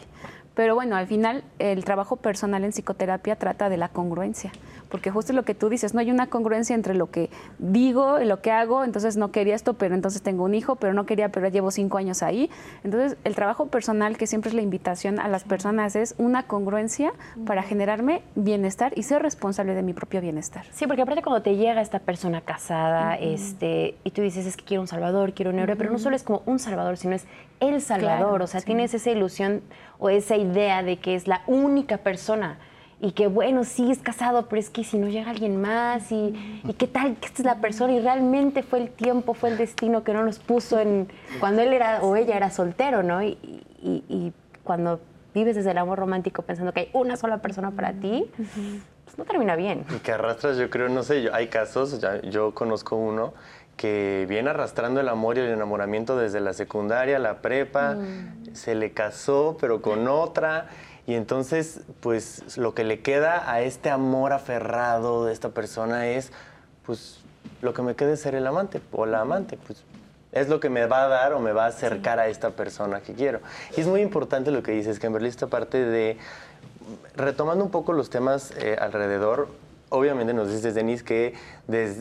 Pero bueno, al final el trabajo personal en psicoterapia trata de la congruencia, porque justo lo que tú dices, no hay una congruencia entre lo que digo y lo que hago, entonces no quería esto, pero entonces tengo un hijo, pero no quería, pero llevo cinco años ahí. Entonces el trabajo personal, que siempre es la invitación a las personas, es una congruencia para generarme bienestar y ser responsable de mi propio bienestar. Sí, porque aparte cuando te llega esta persona casada este, y tú dices, es que quiero un salvador, quiero un héroe, pero no solo es como un salvador, sino es el salvador, o sea, tienes esa ilusión o esa idea de que es la única persona y que bueno, sí es casado, pero es que si no llega alguien más y, qué tal que esta es la persona y realmente fue el tiempo, fue el destino que no nos puso en cuando él era o ella era soltero, ¿no? Y, y cuando vives desde el amor romántico pensando que hay una sola persona para ti, pues no termina bien. Y que arrastras, yo creo, no sé, hay casos, ya, yo conozco uno que viene arrastrando el amor y el enamoramiento desde la secundaria, la prepa, mm. se le casó pero con otra y entonces pues lo que le queda a este amor aferrado de esta persona es pues lo que me quede es ser el amante o la amante, pues es lo que me va a dar o me va a acercar a esta persona que quiero. Y es muy importante lo que dices, Kimberly, esta parte de, retomando un poco los temas eh, alrededor, obviamente nos dices, Denise, que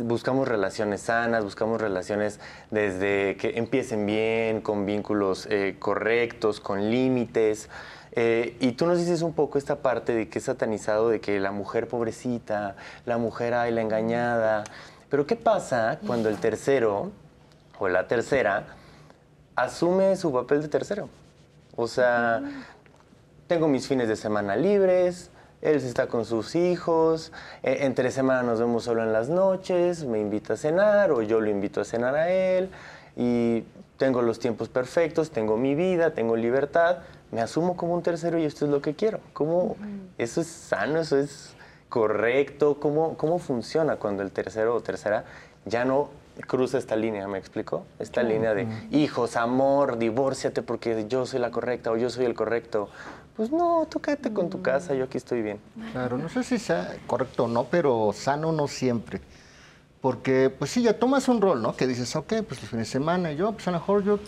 buscamos relaciones sanas, buscamos relaciones desde que empiecen bien, con vínculos eh, correctos, con límites. Eh, y tú nos dices un poco esta parte de que es satanizado, de que la mujer pobrecita, la mujer ay, la engañada. Pero ¿qué pasa cuando el tercero o la tercera asume su papel de tercero? O sea, tengo mis fines de semana libres, él está con sus hijos, e, entre semana nos vemos solo en las noches, me invita a cenar o yo lo invito a cenar a él y tengo los tiempos perfectos, tengo mi vida, tengo libertad, me asumo como un tercero y esto es lo que quiero. ¿Cómo eso es sano, eso es correcto? ¿Cómo, ¿Cómo funciona cuando el tercero o tercera ya no cruza esta línea, ¿me explico? Esta línea de hijos, amor, divórciate porque yo soy la correcta o yo soy el correcto pues no, tú quédate con tu casa, yo aquí estoy bien. Claro, no sé si sea correcto o no, pero sano no siempre. Porque, pues sí, ya tomas un rol, ¿no? Que dices, ok, pues el fin de semana, y yo, pues a lo mejor yo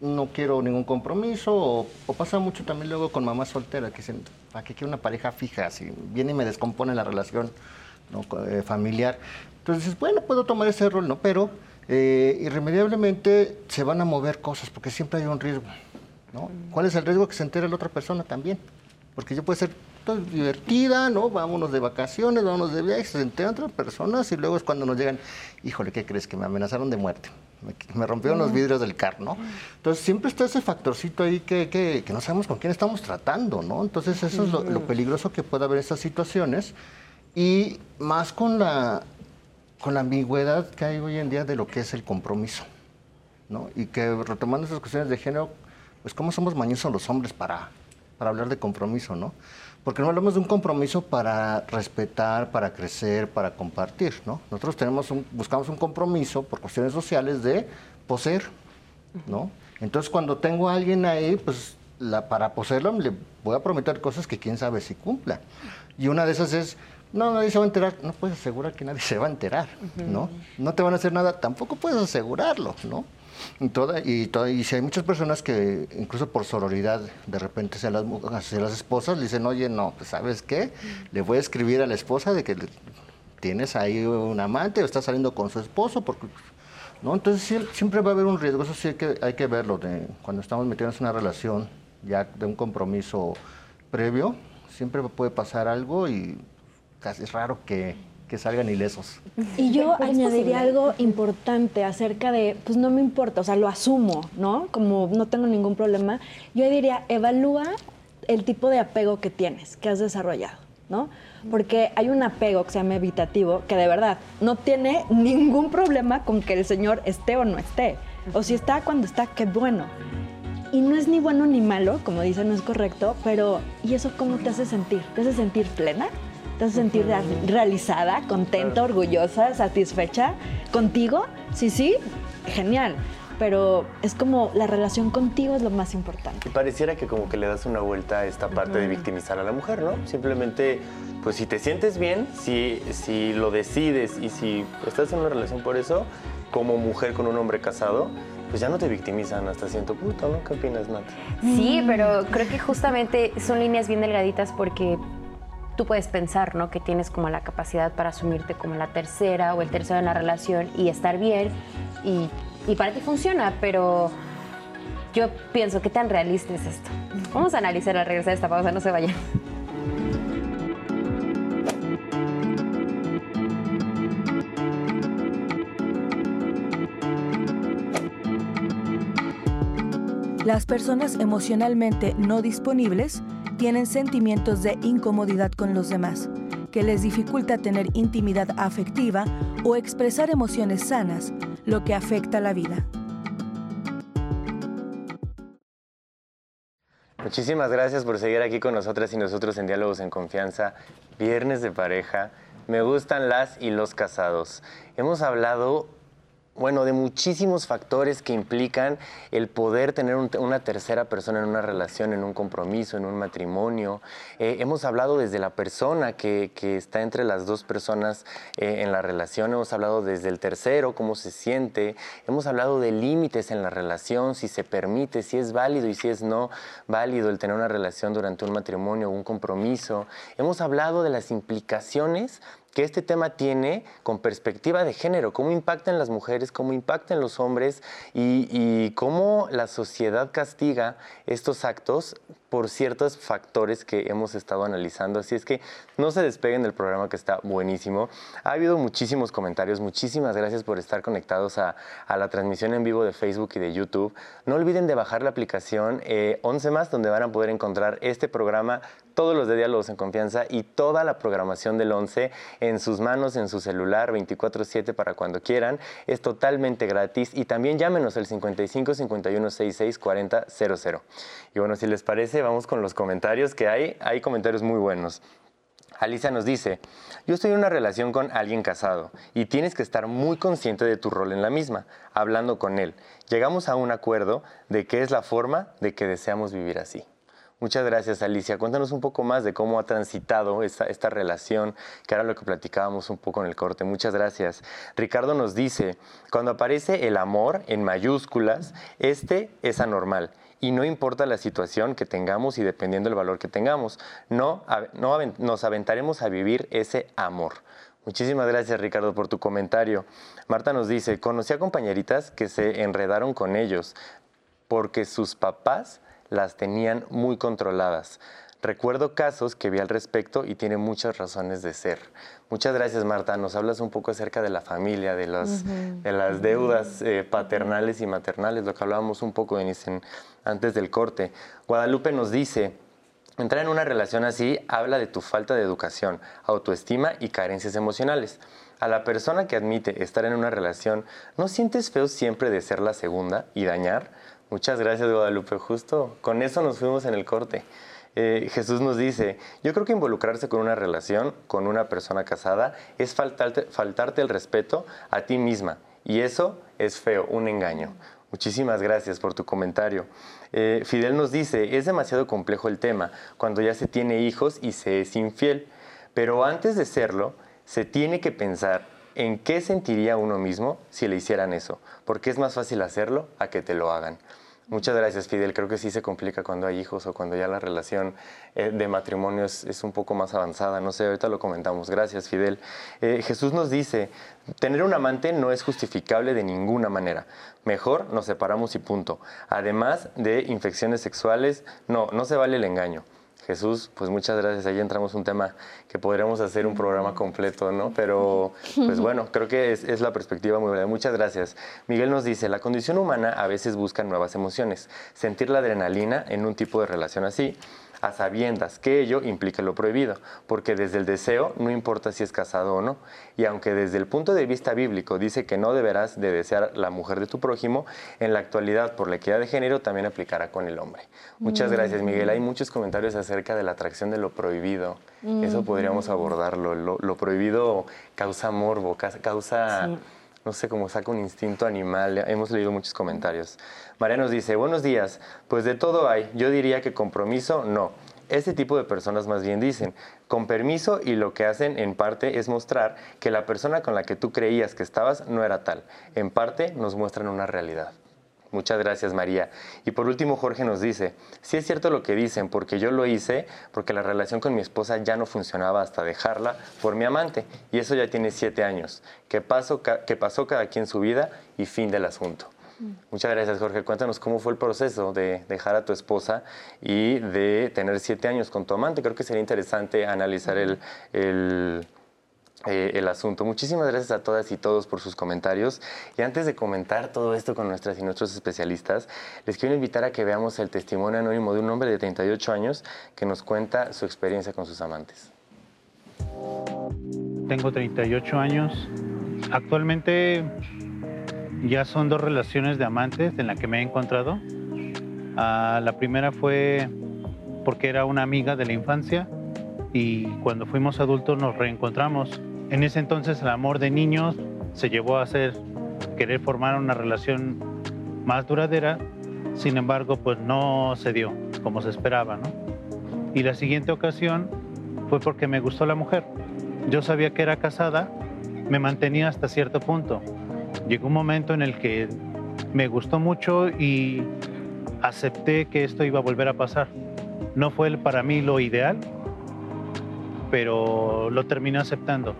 no quiero ningún compromiso, o, pasa mucho también luego con mamás solteras, que dicen, ¿para qué quiero una pareja fija? Si viene y me descompone la relación eh, familiar. Entonces bueno, puedo tomar ese rol, ¿no? Pero eh, irremediablemente se van a mover cosas, porque siempre hay un riesgo. ¿Cuál es el riesgo que se entere la otra persona también? Porque yo puedo ser divertida, ¿no? Vámonos de vacaciones, vámonos de viaje, se enteran otras personas y luego es cuando nos llegan, híjole, ¿qué crees? Que me amenazaron de muerte. Me, rompieron los vidrios del carro, ¿no? Entonces siempre está ese factorcito ahí que, que, no sabemos con quién estamos tratando, ¿no? Entonces eso es lo, peligroso que puede haber en estas situaciones y más con la, con la ambigüedad que hay hoy en día de lo que es el compromiso, ¿no? Y que retomando esas cuestiones de género, pues cómo somos mañosos los hombres para, para hablar de compromiso, ¿no? Porque no hablamos de un compromiso para respetar, para crecer, para compartir, ¿no? Nosotros tenemos buscamos un compromiso por cuestiones sociales de poseer, ¿no? Entonces cuando tengo a alguien ahí, pues la, para poseerlo le voy a prometer cosas que quién sabe si cumpla. Y una de esas es, no, nadie se va a enterar. No puedes asegurar que nadie se va a enterar, ¿no? No te van a hacer nada, tampoco puedes asegurarlo, ¿no? Y, toda, y, toda, y si hay muchas personas que, incluso por sororidad, de repente hacia las, hacia las esposas, le dicen, oye, no, pues ¿sabes qué? Le voy a escribir a la esposa de que tienes ahí un amante o estás saliendo con su esposo, porque... ¿no? Entonces siempre va a haber un riesgo, eso sí hay que, hay que verlo, de, cuando estamos metidos en una relación ya de un compromiso previo, siempre puede pasar algo y casi es raro que que salgan ilesos. Y yo añadiría algo importante acerca de, pues no me importa, o sea, lo asumo, ¿no? Como no tengo ningún problema. Yo diría, evalúa el tipo de apego que tienes, que has desarrollado, ¿no? Porque hay un apego que se llama evitativo, que de verdad no tiene ningún problema con que el señor esté o no esté. O si está cuando está, qué bueno. Y no es ni bueno ni malo, como dicen, no es correcto, pero ¿y eso cómo te hace sentir? ¿Te hace sentir plena? ¿Te hace sentir realizada, contenta, orgullosa, satisfecha contigo? Sí, sí, genial. Pero es como la relación contigo es lo más importante. Y pareciera que como que le das una vuelta a esta parte de victimizar a la mujer, ¿no? Simplemente, pues si te sientes bien, si, si lo decides y si estás en una relación por eso, como mujer con un hombre casado, pues ya no te victimizan hasta cierto punto, ¿no? ¿Qué opinas, Nat? Sí, pero creo que justamente son líneas bien delgaditas porque tú puedes pensar, ¿no? Que tienes como la capacidad para asumirte como la tercera o el tercero en la relación y estar bien y, para ti funciona, pero yo pienso, ¿qué tan realista es esto? Vamos a analizar al regresar esta pausa, no se vayan. Las personas emocionalmente no disponibles tienen sentimientos de incomodidad con los demás, que les dificulta tener intimidad afectiva o expresar emociones sanas, lo que afecta la vida. Muchísimas gracias por seguir aquí con nosotras y nosotros en Diálogos en Confianza, Viernes de Pareja. Me gustan las y los casados. Hemos hablado bueno, de muchísimos factores que implican el poder tener una tercera persona en una relación, en un compromiso, en un matrimonio. Eh, hemos hablado desde la persona que, está entre las dos personas eh, en la relación, hemos hablado desde el tercero, cómo se siente, hemos hablado de límites en la relación, si se permite, si es válido y si es no válido el tener una relación durante un matrimonio o un compromiso. Hemos hablado de las implicaciones que este tema tiene con perspectiva de género, cómo impactan las mujeres, cómo impactan los hombres y, cómo la sociedad castiga estos actos por ciertos factores que hemos estado analizando. Así es que no se despeguen del programa que está buenísimo. Ha habido muchísimos comentarios. Muchísimas gracias por estar conectados a, la transmisión en vivo de Facebook y de YouTube. No olviden de bajar la aplicación 11 eh, más, donde van a poder encontrar este programa, todos los de Diálogos en Confianza y toda la programación del 11 en sus manos, en su celular, 24/7 para cuando quieran. Es totalmente gratis y también llámenos al 55 51 66 40 00. Y bueno, si les parece, vamos con los comentarios que hay. Hay comentarios muy buenos. Alicia nos dice, yo estoy en una relación con alguien casado y tienes que estar muy consciente de tu rol en la misma, hablando con él. Llegamos a un acuerdo de qué es la forma de que deseamos vivir así. Muchas gracias, Alicia. Cuéntanos un poco más de cómo ha transitado esta, relación, que era lo que platicábamos un poco en el corte. Muchas gracias. Ricardo nos dice, cuando aparece el amor en mayúsculas, este es anormal y no importa la situación que tengamos y dependiendo del valor que tengamos, no, no nos aventaremos a vivir ese amor. Muchísimas gracias Ricardo por tu comentario. Marta nos dice, conocí a compañeritas que se enredaron con ellos porque sus papás las tenían muy controladas. Recuerdo casos que vi al respecto y tiene muchas razones de ser. Muchas gracias, Marta. Nos hablas un poco acerca de la familia, de, de las deudas eh, paternales y maternales, lo que hablábamos un poco, Denise, antes del corte. Guadalupe nos dice, entrar en una relación así habla de tu falta de educación, autoestima y carencias emocionales. A la persona que admite estar en una relación, ¿no sientes feo siempre de ser la segunda y dañar? Muchas gracias, Guadalupe. Justo con eso nos fuimos en el corte. Eh, Jesús nos dice, yo creo que involucrarse con una relación, con una persona casada, es faltarte, faltarte el respeto a ti misma. Y eso es feo, un engaño. Muchísimas gracias por tu comentario. Eh, Fidel nos dice, es demasiado complejo el tema cuando ya se tiene hijos y se es infiel, pero antes de serlo, se tiene que pensar en qué sentiría uno mismo si le hicieran eso, porque es más fácil hacerlo a que te lo hagan. Muchas gracias, Fidel. Creo que sí se complica cuando hay hijos o cuando ya la relación eh, de matrimonio es, un poco más avanzada. No sé, ahorita lo comentamos. Gracias, Fidel. Eh, Jesús nos dice, tener un amante no es justificable de ninguna manera. Mejor nos separamos y punto. Además de infecciones sexuales, no, no se vale el engaño. Jesús, pues muchas gracias. Ahí entramos un tema que podríamos hacer un programa completo, ¿no? Pero, pues bueno, creo que es, la perspectiva muy buena. Muchas gracias. Miguel nos dice, la condición humana a veces busca nuevas emociones. Sentir la adrenalina en un tipo de relación así a sabiendas que ello implica lo prohibido, porque desde el deseo no importa si es casado o no. Y aunque desde el punto de vista bíblico dice que no deberás de desear la mujer de tu prójimo, en la actualidad por la equidad de género también aplicará con el hombre. Muchas gracias Miguel. Hay muchos comentarios acerca de la atracción de lo prohibido. Eso podríamos abordarlo. Lo, prohibido causa morbo, causa no sé, cómo saca un instinto animal. Hemos leído muchos comentarios. María nos dice, buenos días, pues de todo hay. Yo diría que compromiso, no. Este tipo de personas más bien dicen, con permiso y lo que hacen en parte es mostrar que la persona con la que tú creías que estabas no era tal. En parte nos muestran una realidad. Muchas gracias, María. Y por último, Jorge nos dice, sí es cierto lo que dicen, porque yo lo hice, porque la relación con mi esposa ya no funcionaba hasta dejarla por mi amante, y eso ya tiene siete años. Que, pasó, que pasó cada quien su vida y fin del asunto. Mm. Muchas gracias, Jorge. Cuéntanos cómo fue el proceso de dejar a tu esposa y de tener siete años con tu amante. Creo que sería interesante analizar el, el eh, el asunto. Muchísimas gracias a todas y todos por sus comentarios. Y antes de comentar todo esto con nuestras y nuestros especialistas, les quiero invitar a que veamos el testimonio anónimo de un hombre de 38 años que nos cuenta su experiencia con sus amantes. Tengo 38 años. Actualmente ya son dos relaciones de amantes en las que me he encontrado. Ah, la primera fue porque era una amiga de la infancia y cuando fuimos adultos nos reencontramos en ese entonces el amor de niños se llevó a hacer querer formar una relación más duradera, sin embargo, pues no se dio como se esperaba. Y la siguiente ocasión fue porque me gustó la mujer. Yo sabía que era casada, me mantenía hasta cierto punto. Llegó un momento en el que me gustó mucho y acepté que esto iba a volver a pasar. No fue para mí lo ideal, pero lo terminé aceptando.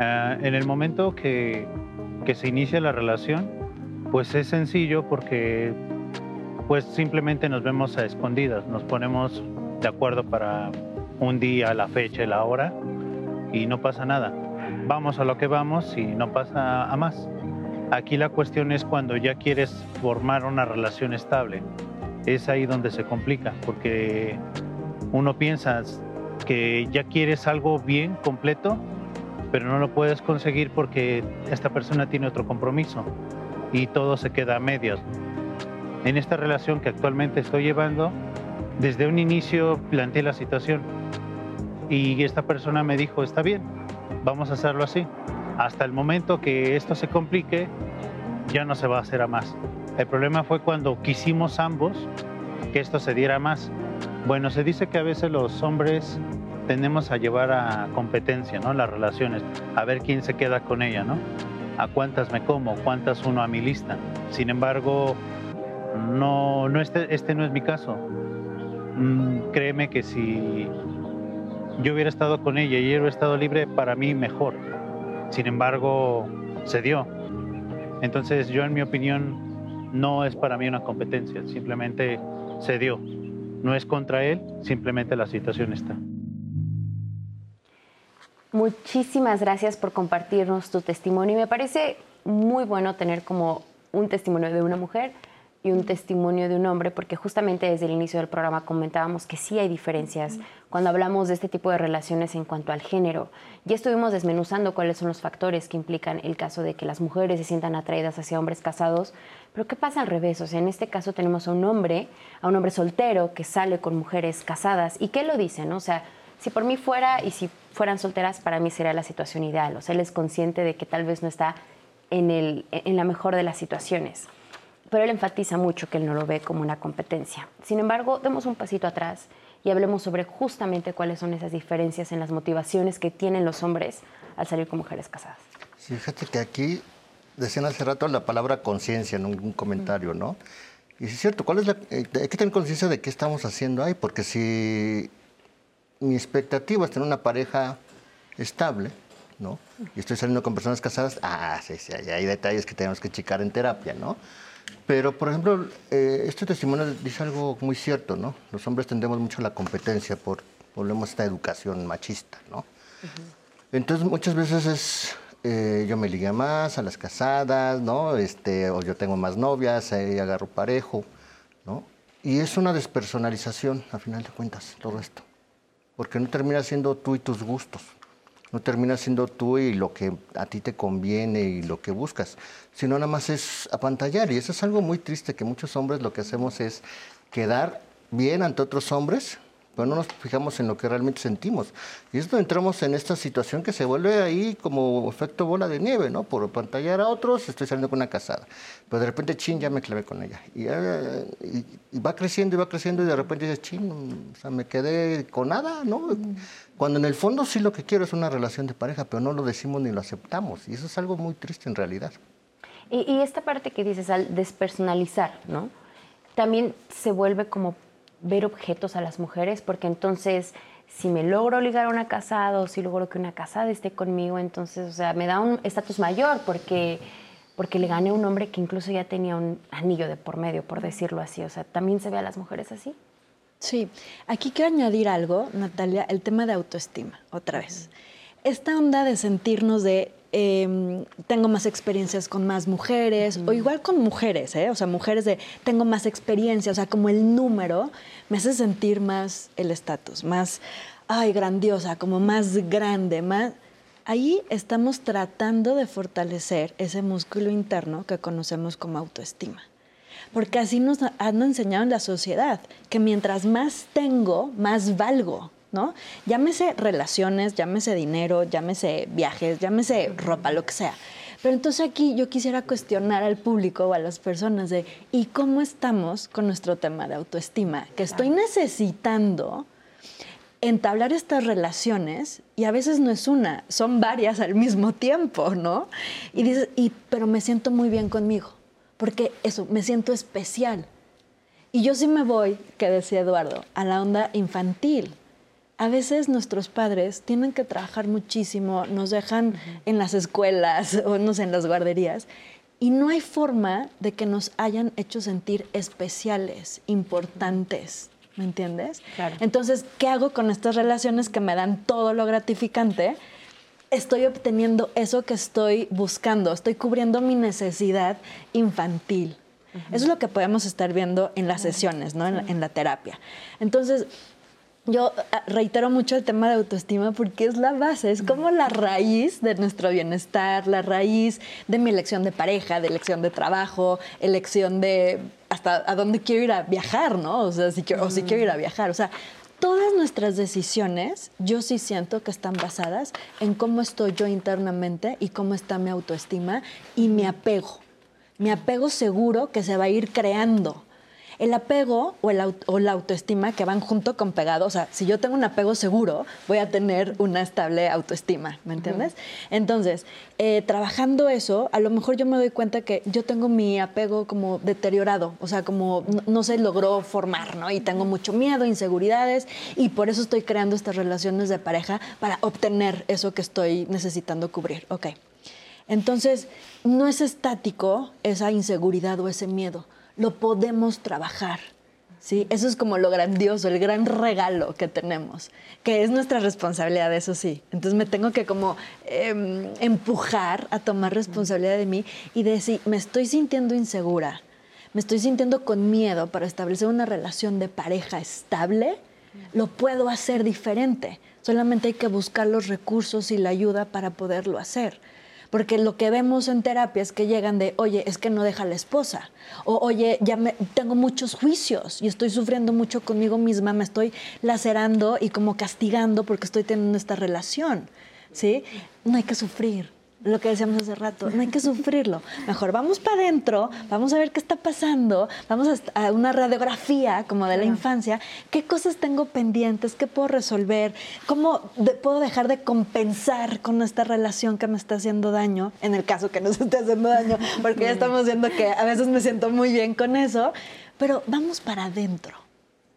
Ah, en el momento que, se inicia la relación, pues es sencillo porque pues simplemente nos vemos a escondidas, nos ponemos de acuerdo para un día, la fecha la hora y no pasa nada. Vamos a lo que vamos y no pasa a más. Aquí la cuestión es cuando ya quieres formar una relación estable. Es ahí donde se complica porque uno piensa que ya quieres algo bien, completo, pero no lo puedes conseguir porque esta persona tiene otro compromiso y todo se queda a medias. En esta relación que actualmente estoy llevando, desde un inicio planteé la situación y esta persona me dijo, está bien, vamos a hacerlo así. Hasta el momento que esto se complique, ya no se va a hacer a más. El problema fue cuando quisimos ambos que esto se diera más. Bueno, se dice que a veces los hombres tenemos a llevar a competencia, ¿no? Las relaciones, a ver quién se queda con ella, ¿no? A cuántas me como, cuántas uno a mi lista. Sin embargo, no, no este, este no es mi caso. Mm, créeme que si yo hubiera estado con ella y hubiera estado libre, para mí mejor. Sin embargo, se dio. Entonces yo en mi opinión no es para mí una competencia, simplemente se dio. No es contra él, simplemente la situación está. Muchísimas gracias por compartirnos tu testimonio me parece muy bueno tener como un testimonio de una mujer y un testimonio de un hombre, porque justamente desde el inicio del programa comentábamos que sí hay diferencias cuando hablamos de este tipo de relaciones en cuanto al género. Ya estuvimos desmenuzando cuáles son los factores que implican el caso de que las mujeres se sientan atraídas hacia hombres casados, pero ¿qué pasa al revés? O sea, en este caso tenemos a un hombre, a un hombre soltero que sale con mujeres casadas. ¿Y qué lo dicen? O sea, si por mí fuera y si fueran solteras, para mí sería la situación ideal. O sea, él es consciente de que tal vez no está en, el, en la mejor de las situaciones. Pero él enfatiza mucho que él no lo ve como una competencia. Sin embargo, demos un pasito atrás y hablemos sobre justamente cuáles son esas diferencias en las motivaciones que tienen los hombres al salir con mujeres casadas. Fíjate que aquí decían hace rato la palabra conciencia en un, comentario, ¿no? Y es cierto, ¿cuál es la, eh, hay que tener conciencia de qué estamos haciendo ahí, porque si mi expectativa es tener una pareja estable, ¿no? Y estoy saliendo con personas casadas, ah, sí, sí, hay detalles que tenemos que checar en terapia, ¿no? Pero, por ejemplo, eh, este testimonio dice algo muy cierto, ¿no? Los hombres tendemos mucho a la competencia por, volvemos a esta educación machista, ¿no? Entonces, muchas veces es, eh, yo me ligué más a las casadas, ¿no? Este, o yo tengo más novias, ahí agarro parejo, ¿no? Y es una despersonalización, a final de cuentas, todo esto porque no termina siendo tú y tus gustos, no termina siendo tú y lo que a ti te conviene y lo que buscas, sino nada más es apantallar. Y eso es algo muy triste, que muchos hombres lo que hacemos es quedar bien ante otros hombres pero no nos fijamos en lo que realmente sentimos. Y es donde entramos en esta situación que se vuelve ahí como efecto bola de nieve, ¿no? Por pantallar a otros, estoy saliendo con una casada. Pero de repente, chin, ya me clavé con ella. Y, va creciendo y va creciendo y de repente dices, chin, o sea, me quedé con nada, ¿no? Cuando en el fondo sí lo que quiero es una relación de pareja, pero no lo decimos ni lo aceptamos. Y eso es algo muy triste en realidad. Y, esta parte que dices, al despersonalizar, ¿no? También se vuelve como ver objetos a las mujeres, porque entonces si me logro ligar a una casada o si logro que una casada esté conmigo, entonces, o sea, me da un estatus mayor porque, porque le gané a un hombre que incluso ya tenía un anillo de por medio, por decirlo así. O sea, ¿también se ve a las mujeres así? Sí, aquí quiero añadir algo, Natalia, el tema de autoestima, otra vez. Esta onda de sentirnos de em, tengo más experiencias con más mujeres, o igual con mujeres, ¿eh? o sea, mujeres de tengo más experiencia, o sea, como el número me hace sentir más el estatus, más, ay, grandiosa, como más grande, más... Ahí estamos tratando de fortalecer ese músculo interno que conocemos como autoestima porque así nos han enseñado en la sociedad, que mientras más tengo, más valgo. ¿No? Llámese relaciones, llámese dinero, llámese viajes, llámese ropa, lo que sea. Pero entonces aquí yo quisiera cuestionar al público o a las personas de, ¿y cómo estamos con nuestro tema de autoestima? Que estoy necesitando entablar estas relaciones y a veces no es una, son varias al mismo tiempo, ¿no? Y dices, y, pero me siento muy bien conmigo porque eso, me siento especial. Y yo sí me voy, que decía Eduardo, a la onda infantil. A veces nuestros padres tienen que trabajar muchísimo, nos dejan en las escuelas o no sé, en las guarderías, y no hay forma de que nos hayan hecho sentir especiales, importantes. ¿Me entiendes? Entonces, ¿qué hago con estas relaciones que me dan todo lo gratificante? estoy obteniendo eso que estoy buscando, estoy cubriendo mi necesidad infantil. Eso es lo que podemos estar viendo en las sesiones, ¿no? En, la, terapia. Entonces, yo ah, reitero mucho el tema de autoestima porque es la base, es como la raíz de nuestro bienestar, la raíz de mi elección de pareja, de elección de trabajo, elección de hasta a dónde quiero ir a viajar, ¿no? O sea, si quiero, o si quiero ir a viajar. O sea, todas nuestras decisiones, yo sí siento que están basadas en cómo estoy yo internamente y cómo está mi autoestima y mi apego. Mi apego seguro que se va a ir creando el apego o, la autoestima que van junto con pegado, o sea, si yo tengo un apego seguro, voy a tener una estable autoestima, ¿me entiendes? Entonces, eh, trabajando eso, a lo mejor yo me doy cuenta que yo tengo mi apego como deteriorado, o sea, como no, se logró formar, ¿no? Y tengo mucho miedo, inseguridades, y por eso estoy creando estas relaciones de pareja para obtener eso que estoy necesitando cubrir. Ok. Entonces, no es estático esa inseguridad o ese miedo lo podemos trabajar. ¿sí? Eso es como lo grandioso, el gran regalo que tenemos, que es nuestra responsabilidad, eso sí. Entonces me tengo que como em, empujar a tomar responsabilidad de mí y decir, me estoy sintiendo insegura, me estoy sintiendo con miedo para establecer una relación de pareja estable, lo puedo hacer diferente. Solamente hay que buscar los recursos y la ayuda para poderlo hacer. Porque lo que vemos en terapia es que llegan de, oye, es que no deja la esposa. O, oye, ya me, tengo muchos juicios y estoy sufriendo mucho conmigo misma, me estoy lacerando y como castigando porque estoy teniendo esta relación. ¿Sí? No hay que sufrir lo que decíamos hace rato, no hay que sufrirlo. Mejor vamos para adentro, vamos a ver qué está pasando, vamos a, una radiografía como de la infancia, qué cosas tengo pendientes, qué puedo resolver, cómo puedo dejar de compensar con esta relación que me está haciendo daño, en el caso que nos esté haciendo daño, porque ya estamos viendo que a veces me siento muy bien con eso, pero vamos para adentro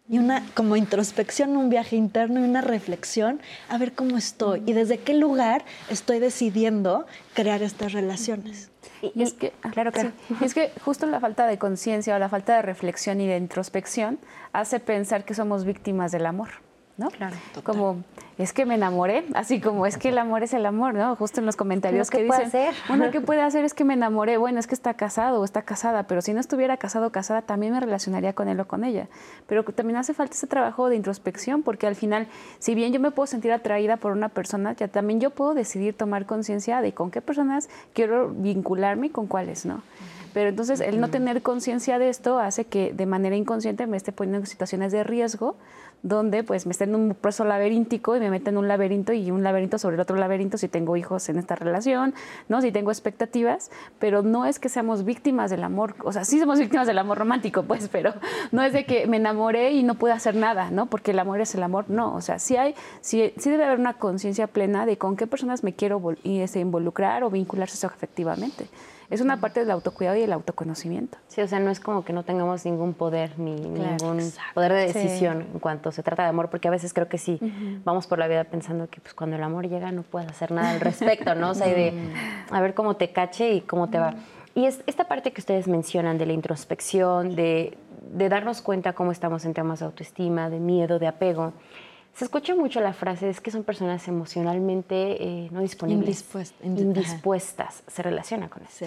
y una como introspección, un viaje interno y una reflexión a ver cómo estoy y desde qué lugar estoy decidiendo crear estas relaciones. Y es que, ah, claro, que es que justo la falta de conciencia o la falta de reflexión y de introspección hace pensar que somos víctimas del amor. ¿No? Claro. Como es que me enamoré, así como es que el amor es el amor, ¿no? Justo en los comentarios que dicen, hacer? bueno, ¿qué puede hacer? Es que me enamoré, bueno, es que está casado o está casada, pero si no estuviera casado o casada, también me relacionaría con él o con ella. Pero también hace falta ese trabajo de introspección, porque al final, si bien yo me puedo sentir atraída por una persona, ya también yo puedo decidir tomar conciencia de con qué personas quiero vincularme y con cuáles, ¿no? Pero entonces el no tener conciencia de esto hace que de manera inconsciente me esté poniendo en situaciones de riesgo donde pues me estén en un proceso laberíntico y me meten en un laberinto y un laberinto sobre el otro laberinto si tengo hijos en esta relación, ¿no? Si tengo expectativas, pero no es que seamos víctimas del amor, o sea, sí somos víctimas del amor romántico, pues, pero no es de que me enamoré y no pude hacer nada, ¿no? Porque el amor es el amor, no, o sea, sí hay, sí, sí debe haber una conciencia plena de con qué personas me quiero este, involucrar o vincular efectivamente. Es una parte del autocuidado y el autoconocimiento. Sí, o sea, no es como que no tengamos ningún poder ni ningún poder de decisión en cuanto se trata de amor, porque a veces creo que sí vamos por la vida pensando que pues cuando el amor llega no puedes hacer nada al respecto, ¿no? O sea, de a ver cómo te cache y cómo te va. Y es esta parte que ustedes mencionan de la introspección, de, de darnos cuenta cómo estamos en temas de autoestima, de miedo, de apego. Se escucha mucho la frase, es que son personas emocionalmente eh, no disponibles, indispuestas. Se relaciona con eso.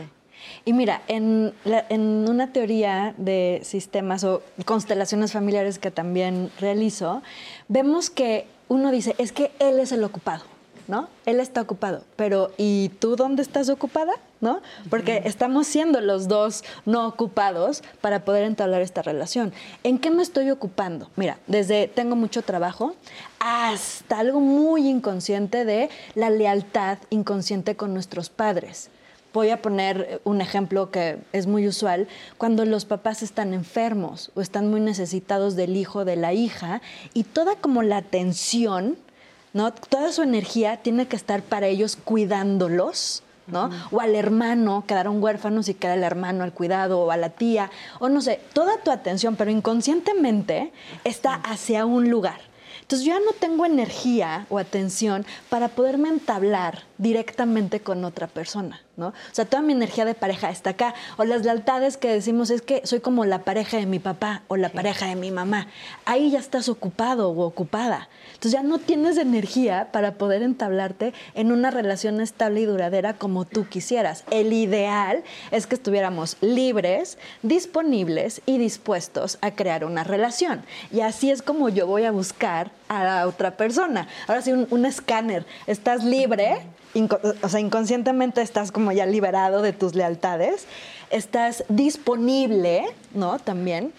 Y mira, en, en, una teoría de sistemas o constelaciones familiares que también realizo, vemos que uno dice, es que él es el ocupado. ¿No? Él está ocupado, pero ¿y tú dónde estás ocupada? ¿No? Porque estamos siendo los dos no ocupados para poder entablar esta relación. ¿En qué me estoy ocupando? Mira, desde tengo mucho trabajo hasta algo muy inconsciente de la lealtad inconsciente con nuestros padres. Voy a poner un ejemplo que es muy usual, cuando los papás están enfermos o están muy necesitados del hijo, de la hija, y toda como la atención ¿no? Toda su energía tiene que estar para ellos cuidándolos, ¿no? O al hermano, quedaron huérfanos y queda el hermano al cuidado, o a la tía, o no sé, toda tu atención, pero inconscientemente está hacia un lugar. Entonces yo ya no tengo energía o atención para poderme entablar directamente con otra persona, ¿no? O sea, toda mi energía de pareja está acá. O las lealtades que decimos es que soy como la pareja de mi papá o la pareja de mi mamá. Ahí ya estás ocupado o ocupada. Entonces ya no tienes energía para poder entablarte en una relación estable y duradera como tú quisieras. El ideal es que estuviéramos libres, disponibles y dispuestos a crear una relación. Y así es como yo voy a buscar a la otra persona. Ahora sí, un, escáner. Estás libre, o sea, inconscientemente estás como ya liberado de tus lealtades. Estás disponible, ¿no? También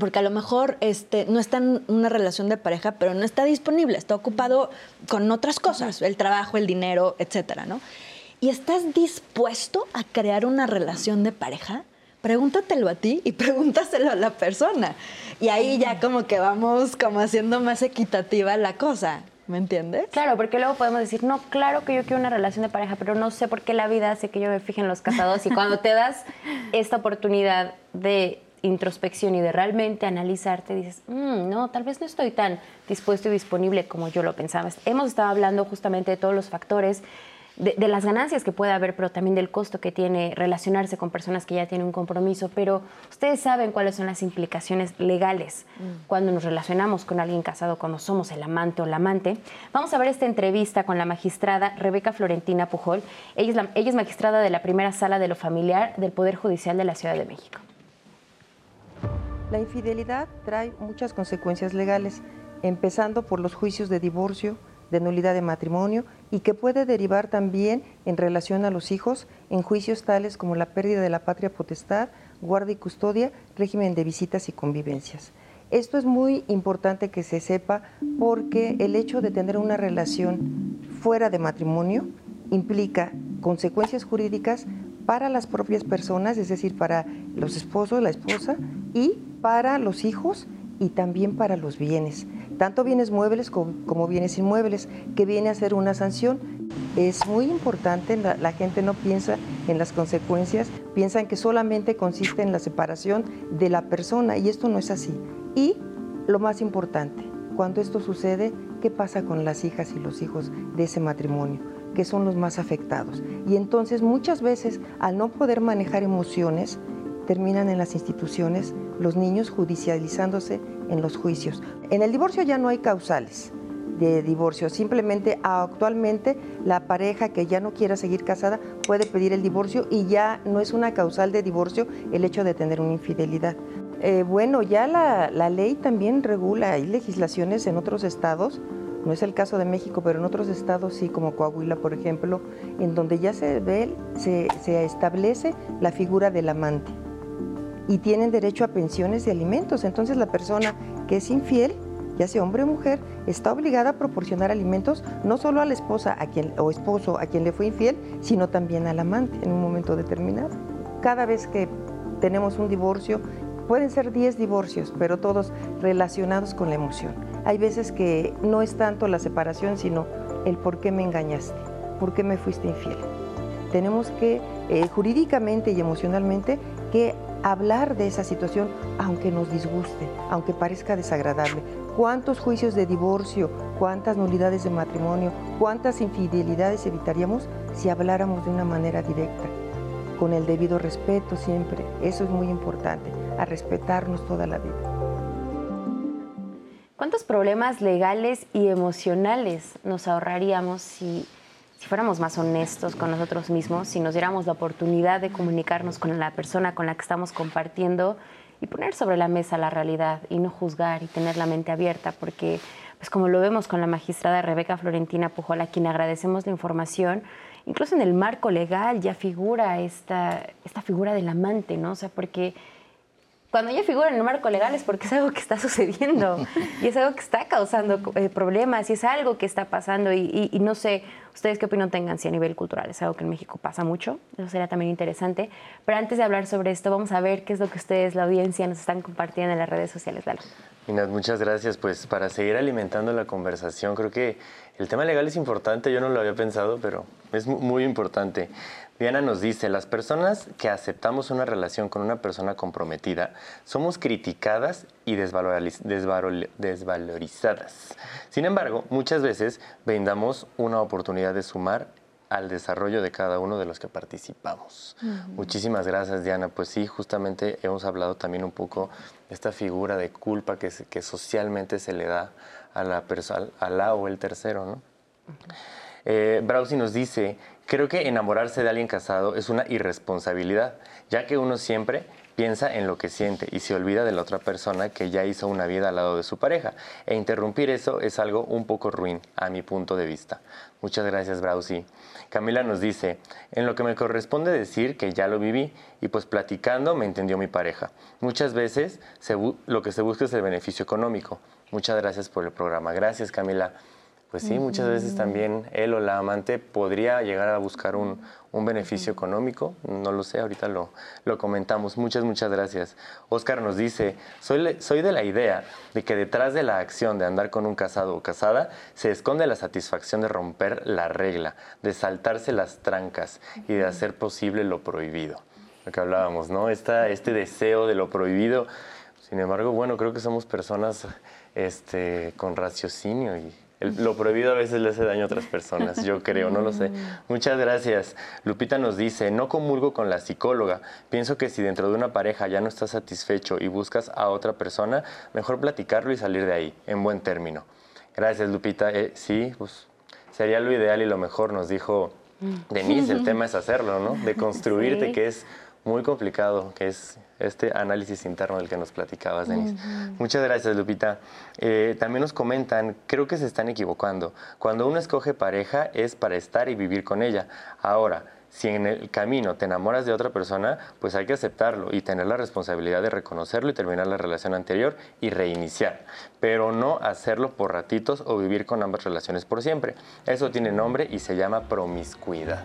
porque a lo mejor este, no está en una relación de pareja, pero no está disponible, está ocupado con otras cosas, el trabajo, el dinero, etcétera, ¿no? Y estás dispuesto a crear una relación de pareja, pregúntatelo a ti y pregúntaselo a la persona. Y ahí ya como que vamos como haciendo más equitativa la cosa. ¿Me entiendes? Claro, porque luego podemos decir, no, claro que yo quiero una relación de pareja, pero no sé por qué la vida hace que yo me fije en los casados. Y cuando te das esta oportunidad de introspección y de realmente analizarte, dices, mm, no, tal vez no estoy tan dispuesto y disponible como yo lo pensaba. Hemos estado hablando justamente de todos los factores, de, las ganancias que puede haber, pero también del costo que tiene relacionarse con personas que ya tienen un compromiso. Pero ustedes saben cuáles son las implicaciones legales mm. cuando nos relacionamos con alguien casado, cuando somos el amante o la amante. Vamos a ver esta entrevista con la magistrada Rebeca Florentina Pujol. Ella es, ella es magistrada de la primera sala de lo familiar del Poder Judicial de la Ciudad de México. La infidelidad trae muchas consecuencias legales, empezando por los juicios de divorcio, de nulidad de matrimonio y que puede derivar también en relación a los hijos en juicios tales como la pérdida de la patria potestad, guardia y custodia, régimen de visitas y convivencias. Esto es muy importante que se sepa porque el hecho de tener una relación fuera de matrimonio implica consecuencias jurídicas para las propias personas, es decir, para los esposos, la esposa, y para los hijos y también para los bienes, tanto bienes muebles como, bienes inmuebles, que viene a ser una sanción. Es muy importante, la, gente no piensa en las consecuencias, piensan que solamente consiste en la separación de la persona y esto no es así. Y lo más importante, cuando esto sucede, ¿qué pasa con las hijas y los hijos de ese matrimonio? que son los más afectados. Y entonces muchas veces al no poder manejar emociones, terminan en las instituciones los niños judicializándose en los juicios. En el divorcio ya no hay causales de divorcio, simplemente actualmente la pareja que ya no quiera seguir casada puede pedir el divorcio y ya no es una causal de divorcio el hecho de tener una infidelidad. Eh, bueno, ya la, la ley también regula, hay legislaciones en otros estados no es el caso de México, pero en otros estados sí, como Coahuila, por ejemplo, en donde ya se ve, se, establece la figura del amante y tienen derecho a pensiones y alimentos. Entonces la persona que es infiel, ya sea hombre o mujer, está obligada a proporcionar alimentos no solo a la esposa a quien, o esposo a quien le fue infiel, sino también al amante en un momento determinado. Cada vez que tenemos un divorcio, pueden ser 10 divorcios, pero todos relacionados con la emoción hay veces que no es tanto la separación, sino el por qué me engañaste, por qué me fuiste infiel. tenemos que eh, jurídicamente y emocionalmente que hablar de esa situación aunque nos disguste, aunque parezca desagradable. ¿Cuántos juicios de divorcio, cuántas nulidades de matrimonio, cuántas infidelidades evitaríamos si habláramos de una manera directa? Con el debido respeto siempre, eso es muy importante, a respetarnos toda la vida. ¿Cuántos problemas legales y emocionales nos ahorraríamos si si fuéramos más honestos con nosotros mismos, si nos diéramos la oportunidad de comunicarnos con la persona con la que estamos compartiendo y poner sobre la mesa la realidad y no juzgar y tener la mente abierta, porque pues como lo vemos con la magistrada Rebeca Florentina Pujol, a quien agradecemos la información, incluso en el marco legal ya figura esta, esta figura del amante, ¿no? O sea, porque cuando ella figura en el marco legal es porque es algo que está sucediendo y es algo que está causando eh, problemas y es algo que está pasando y, no sé, ustedes qué opinión tengan si a nivel cultural es algo que en México pasa mucho, eso sería también interesante, pero antes de hablar sobre esto vamos a ver qué es lo que ustedes, la audiencia, nos están compartiendo en las redes sociales. Dale. Inés, muchas gracias. Pues para seguir alimentando la conversación, creo que el tema legal es importante, yo no lo había pensado, pero es muy importante. Diana nos dice, las personas que aceptamos una relación con una persona comprometida somos criticadas y desvalorizadas. Sin embargo, muchas veces brindamos una oportunidad de sumar al desarrollo de cada uno de los que participamos. Muchísimas gracias, Diana. Pues sí, justamente hemos hablado también un poco de esta figura de culpa que, que socialmente se le da a la a la o el tercero, ¿no? Eh, Brausi nos dice, creo que enamorarse de alguien casado es una irresponsabilidad, ya que uno siempre piensa en lo que siente y se olvida de la otra persona que ya hizo una vida al lado de su pareja. E interrumpir eso es algo un poco ruin, a mi punto de vista. Muchas gracias, Brausi. Camila nos dice, en lo que me corresponde decir que ya lo viví y pues platicando me entendió mi pareja. Muchas veces lo que se busca es el beneficio económico. Muchas gracias por el programa. Gracias, Camila. Pues sí, muchas veces también él o la amante podría llegar a buscar un, beneficio económico, no lo sé, ahorita lo, lo, comentamos. Muchas, muchas gracias. Oscar nos dice, soy, soy de la idea de que detrás de la acción de andar con un casado o casada se esconde la satisfacción de romper la regla, de saltarse las trancas y de hacer posible lo prohibido. Lo que hablábamos, ¿no? Esta, este deseo de lo prohibido. Sin embargo, bueno, creo que somos personas este, con raciocinio y lo prohibido a veces le hace daño a otras personas, yo creo, no lo sé. Muchas gracias. Lupita nos dice, no comulgo con la psicóloga. Pienso que si dentro de una pareja ya no estás satisfecho y buscas a otra persona, mejor platicarlo y salir de ahí, en buen término. Gracias, Lupita. Eh, sí, pues sería lo ideal y lo mejor, nos dijo Denise. El tema es hacerlo, ¿no? De construirte, que es muy complicado, que es este análisis interno del que nos platicabas, Denise. Muchas gracias, Lupita. Eh, también nos comentan, creo que se están equivocando. Cuando uno escoge pareja es para estar y vivir con ella. Ahora, si en el camino te enamoras de otra persona, pues hay que aceptarlo y tener la responsabilidad de reconocerlo y terminar la relación anterior y reiniciar, pero no hacerlo por ratitos o vivir con ambas relaciones por siempre. Eso tiene nombre y se llama promiscuidad.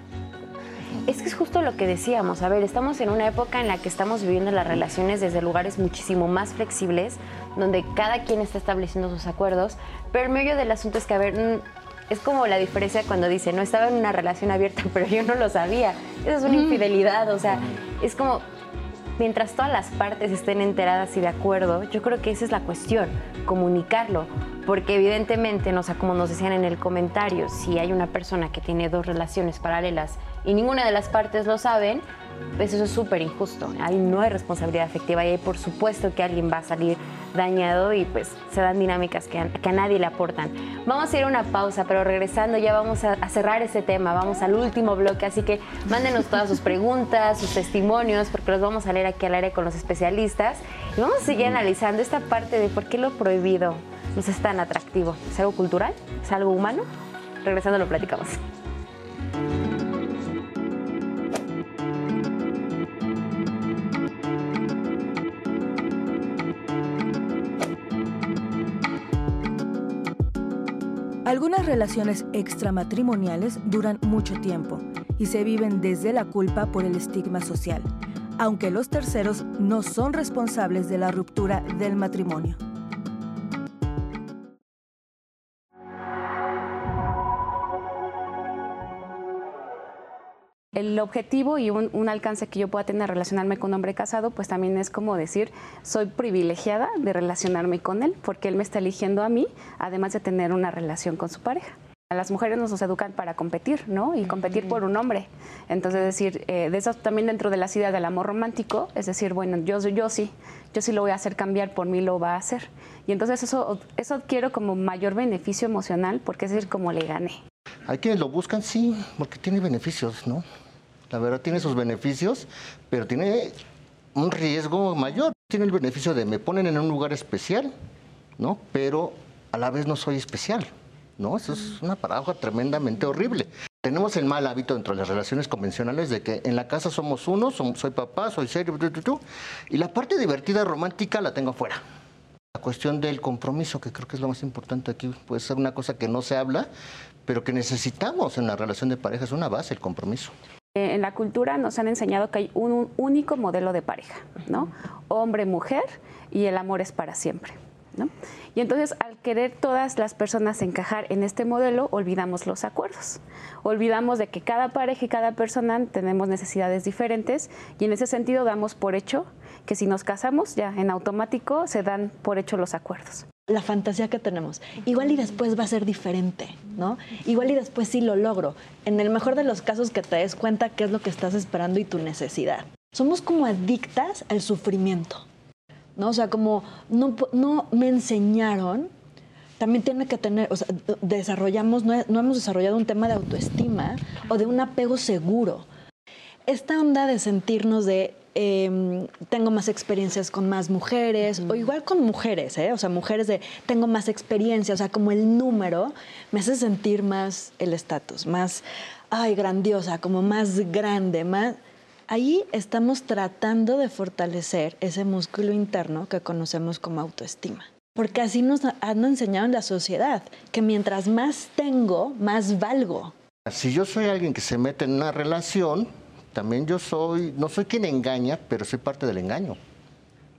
Es que es justo lo que decíamos. A ver, estamos en una época en la que estamos viviendo las relaciones desde lugares muchísimo más flexibles, donde cada quien está estableciendo sus acuerdos, pero el medio del asunto es que, a ver, es como la diferencia cuando dice, no estaba en una relación abierta, pero yo no lo sabía. Esa es una infidelidad, o sea, es como, mientras todas las partes estén enteradas y de acuerdo, yo creo que esa es la cuestión, comunicarlo, porque evidentemente, no, sea, como nos decían en el comentario, si hay una persona que tiene dos relaciones paralelas y ninguna de las partes lo saben, pues eso es súper injusto. Ahí no hay responsabilidad afectiva y ahí por supuesto que alguien va a salir dañado y pues se dan dinámicas que a, que a nadie le aportan. Vamos a ir a una pausa, pero regresando ya vamos a, a cerrar ese tema, vamos al último bloque, así que mándenos todas sus preguntas, sus testimonios, porque los vamos a leer aquí al aire con los especialistas y vamos a seguir analizando esta parte de por qué lo prohibido nos es tan atractivo. ¿Es algo cultural? ¿Es algo humano? Regresando lo platicamos. Algunas relaciones extramatrimoniales duran mucho tiempo y se viven desde la culpa por el estigma social, aunque los terceros no son responsables de la ruptura del matrimonio. El objetivo y un, alcance que yo pueda tener relacionarme con un hombre casado, pues también es como decir, soy privilegiada de relacionarme con él, porque él me está eligiendo a mí, además de tener una relación con su pareja. A las mujeres nos educan para competir, ¿no? Y competir por un hombre. Entonces, decir, eh, de eso también dentro de las ideas del amor romántico, es decir, bueno, yo, yo sí, yo sí lo voy a hacer cambiar, por mí lo va a hacer. Y entonces eso, eso quiero como mayor beneficio emocional, porque es decir, como le gané. Hay quienes lo buscan, sí, porque tiene beneficios, ¿no? La verdad tiene sus beneficios, pero tiene un riesgo mayor. Tiene el beneficio de me ponen en un lugar especial, ¿no? Pero a la vez no soy especial, ¿no? Eso es una paradoja tremendamente horrible. Tenemos el mal hábito dentro de las relaciones convencionales de que en la casa somos uno, soy papá, soy serio, y la parte divertida romántica la tengo afuera. La cuestión del compromiso, que creo que es lo más importante aquí, puede ser una cosa que no se habla, pero que necesitamos en la relación de pareja, es una base, el compromiso. Eh, en la cultura nos han enseñado que hay un, único modelo de pareja, ¿no? Hombre-mujer y el amor es para siempre. ¿no? Y entonces al querer todas las personas encajar en este modelo, olvidamos los acuerdos. Olvidamos de que cada pareja y cada persona tenemos necesidades diferentes y en ese sentido damos por hecho que si nos casamos ya en automático se dan por hecho los acuerdos la fantasía que tenemos. Igual y después va a ser diferente, ¿no? Igual y después sí lo logro. En el mejor de los casos que te des cuenta qué es lo que estás esperando y tu necesidad. Somos como adictas al sufrimiento, ¿no? O sea, como no, no me enseñaron, también tiene que tener, o sea, desarrollamos, no, no hemos desarrollado un tema de autoestima o de un apego seguro. Esta onda de sentirnos de Em, tengo más experiencias con más mujeres, o igual con mujeres, ¿eh? o sea, mujeres de tengo más experiencia, o sea, como el número me hace sentir más el estatus, más, ay, grandiosa, como más grande, más... Ahí estamos tratando de fortalecer ese músculo interno que conocemos como autoestima. Porque así nos han enseñado en la sociedad, que mientras más tengo, más valgo. Si yo soy alguien que se mete en una relación, también yo soy, no soy quien engaña, pero soy parte del engaño.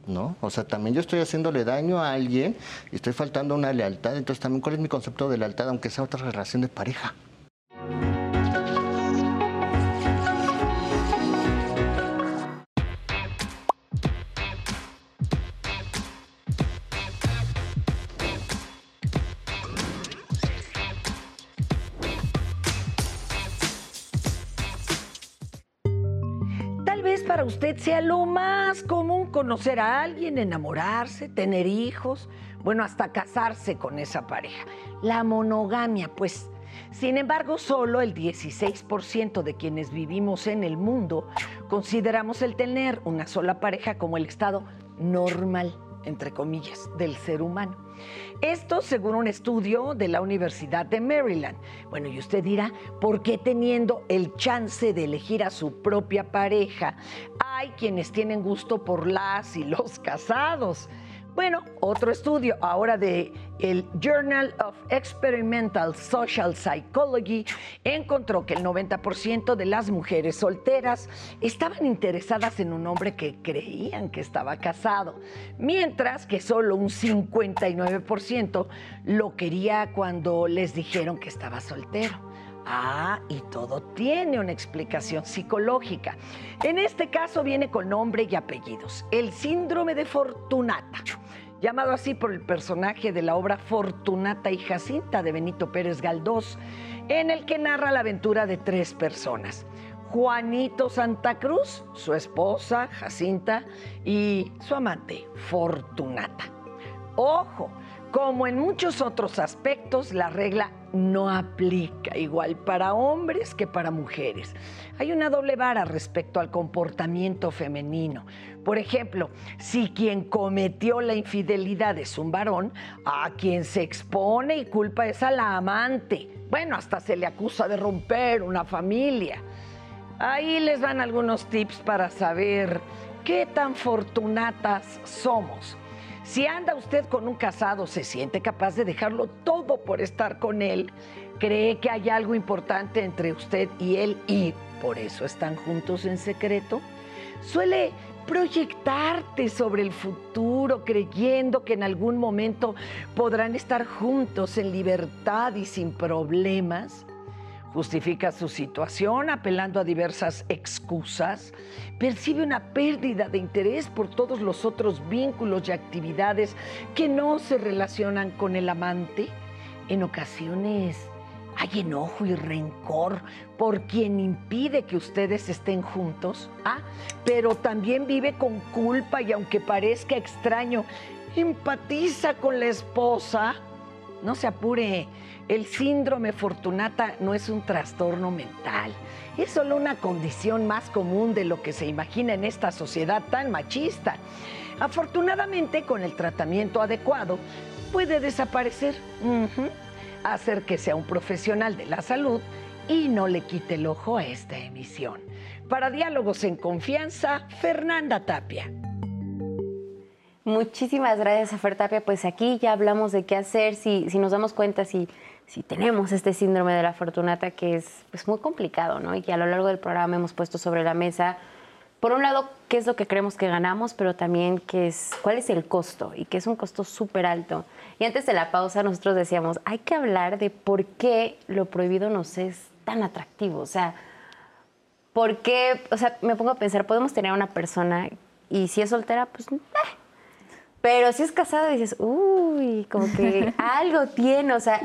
¿No? O sea, también yo estoy haciéndole daño a alguien y estoy faltando una lealtad. Entonces, también, ¿cuál es mi concepto de lealtad, aunque sea otra relación de pareja? Usted sea lo más común conocer a alguien, enamorarse, tener hijos, bueno, hasta casarse con esa pareja. La monogamia, pues. Sin embargo, solo el 16% de quienes vivimos en el mundo consideramos el tener una sola pareja como el estado normal entre comillas, del ser humano. Esto según un estudio de la Universidad de Maryland. Bueno, y usted dirá, ¿por qué teniendo el chance de elegir a su propia pareja, hay quienes tienen gusto por las y los casados? Bueno, otro estudio ahora de el Journal of Experimental Social Psychology encontró que el 90% de las mujeres solteras estaban interesadas en un hombre que creían que estaba casado, mientras que solo un 59% lo quería cuando les dijeron que estaba soltero. Ah, y todo tiene una explicación psicológica. En este caso viene con nombre y apellidos. El síndrome de Fortunata llamado así por el personaje de la obra Fortunata y Jacinta de Benito Pérez Galdós, en el que narra la aventura de tres personas. Juanito Santa Cruz, su esposa Jacinta y su amante Fortunata. Ojo, como en muchos otros aspectos, la regla no aplica igual para hombres que para mujeres. Hay una doble vara respecto al comportamiento femenino. Por ejemplo, si quien cometió la infidelidad es un varón, a quien se expone y culpa es a la amante. Bueno, hasta se le acusa de romper una familia. Ahí les dan algunos tips para saber qué tan fortunatas somos. Si anda usted con un casado, se siente capaz de dejarlo todo por estar con él, cree que hay algo importante entre usted y él y por eso están juntos en secreto, suele proyectarte sobre el futuro creyendo que en algún momento podrán estar juntos en libertad y sin problemas. Justifica su situación apelando a diversas excusas, percibe una pérdida de interés por todos los otros vínculos y actividades que no se relacionan con el amante. En ocasiones hay enojo y rencor por quien impide que ustedes estén juntos, ¿ah? pero también vive con culpa y aunque parezca extraño, empatiza con la esposa. No se apure, el síndrome Fortunata no es un trastorno mental, es solo una condición más común de lo que se imagina en esta sociedad tan machista. Afortunadamente, con el tratamiento adecuado, puede desaparecer. Hacer que sea un profesional de la salud y no le quite el ojo a esta emisión. Para Diálogos en Confianza, Fernanda Tapia. Muchísimas gracias, Fer Tapia. Pues aquí ya hablamos de qué hacer si, si nos damos cuenta si, si tenemos este síndrome de la fortunata que es pues, muy complicado, ¿no? Y que a lo largo del programa hemos puesto sobre la mesa por un lado, qué es lo que creemos que ganamos, pero también qué es, cuál es el costo y que es un costo súper alto. Y antes de la pausa nosotros decíamos, hay que hablar de por qué lo prohibido nos es tan atractivo. O sea, ¿por qué? O sea, me pongo a pensar, podemos tener a una persona y si es soltera, pues... Eh. Pero si es casada dices, uy, como que algo tiene, o sea,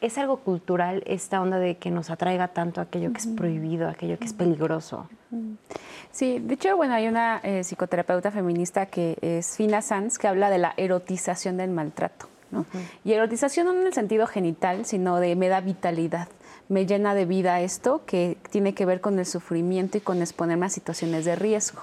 es algo cultural esta onda de que nos atraiga tanto aquello que es prohibido, aquello que es peligroso. Sí, de hecho, bueno, hay una eh, psicoterapeuta feminista que es Fina Sanz que habla de la erotización del maltrato. ¿no? Y erotización no en el sentido genital, sino de me da vitalidad, me llena de vida esto que tiene que ver con el sufrimiento y con exponerme a situaciones de riesgo.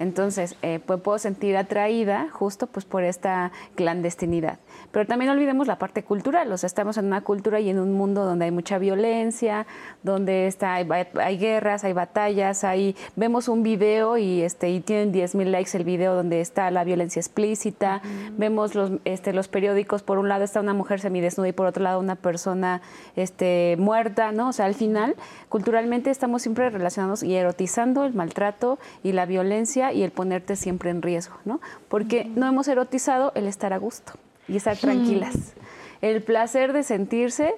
Entonces, eh, pues puedo sentir atraída justo pues por esta clandestinidad. Pero también olvidemos la parte cultural, o sea, estamos en una cultura y en un mundo donde hay mucha violencia, donde está, hay, guerras, hay batallas, hay, vemos un video y, este, y tienen 10 mil likes el video donde está la violencia explícita, vemos los, este, los periódicos, por un lado está una mujer semidesnuda y por otro lado una persona este, muerta, ¿no? O sea, al final, culturalmente estamos siempre relacionados y erotizando el maltrato y la violencia y el ponerte siempre en riesgo, ¿no? Porque no hemos erotizado el estar a gusto y estar tranquilas. El placer de sentirse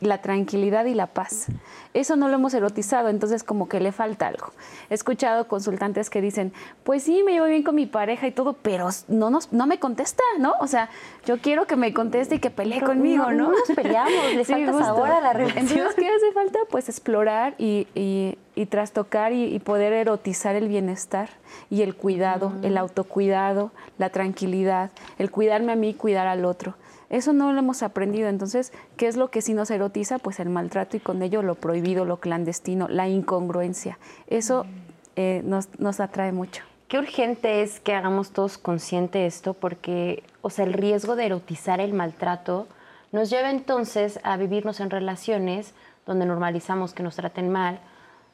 la tranquilidad y la paz. Eso no lo hemos erotizado, entonces como que le falta algo. He escuchado consultantes que dicen, pues sí, me llevo bien con mi pareja y todo, pero no, nos, no me contesta, ¿no? O sea, yo quiero que me conteste y que pelee conmigo, ¿no? No nos peleamos, le falta sabor a la relación. Entonces, ¿qué hace falta? Pues explorar y, y, trastocar y, poder erotizar el bienestar y el cuidado, el autocuidado, la tranquilidad, el cuidarme a mí, cuidar al otro. Eso no lo hemos aprendido. Entonces, ¿qué es lo que sí nos erotiza? Pues el maltrato y con ello lo prohibido, lo clandestino, la incongruencia. Eso eh, nos, nos atrae mucho. Qué urgente es que hagamos todos consciente esto, porque, o sea, el riesgo de erotizar el maltrato nos lleva entonces a vivirnos en relaciones donde normalizamos que nos traten mal,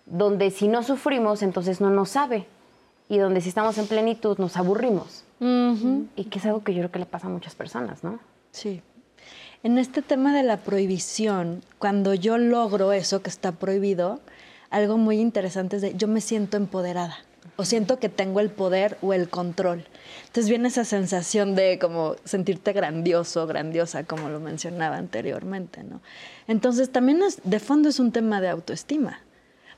donde si no sufrimos, entonces no nos sabe, y donde si estamos en plenitud nos aburrimos. Y que es algo que yo creo que le pasa a muchas personas, ¿no? Sí. En este tema de la prohibición, cuando yo logro eso que está prohibido, algo muy interesante es de yo me siento empoderada o siento que tengo el poder o el control. Entonces viene esa sensación de como sentirte grandioso, grandiosa, como lo mencionaba anteriormente, ¿no? Entonces también de fondo es un tema de autoestima.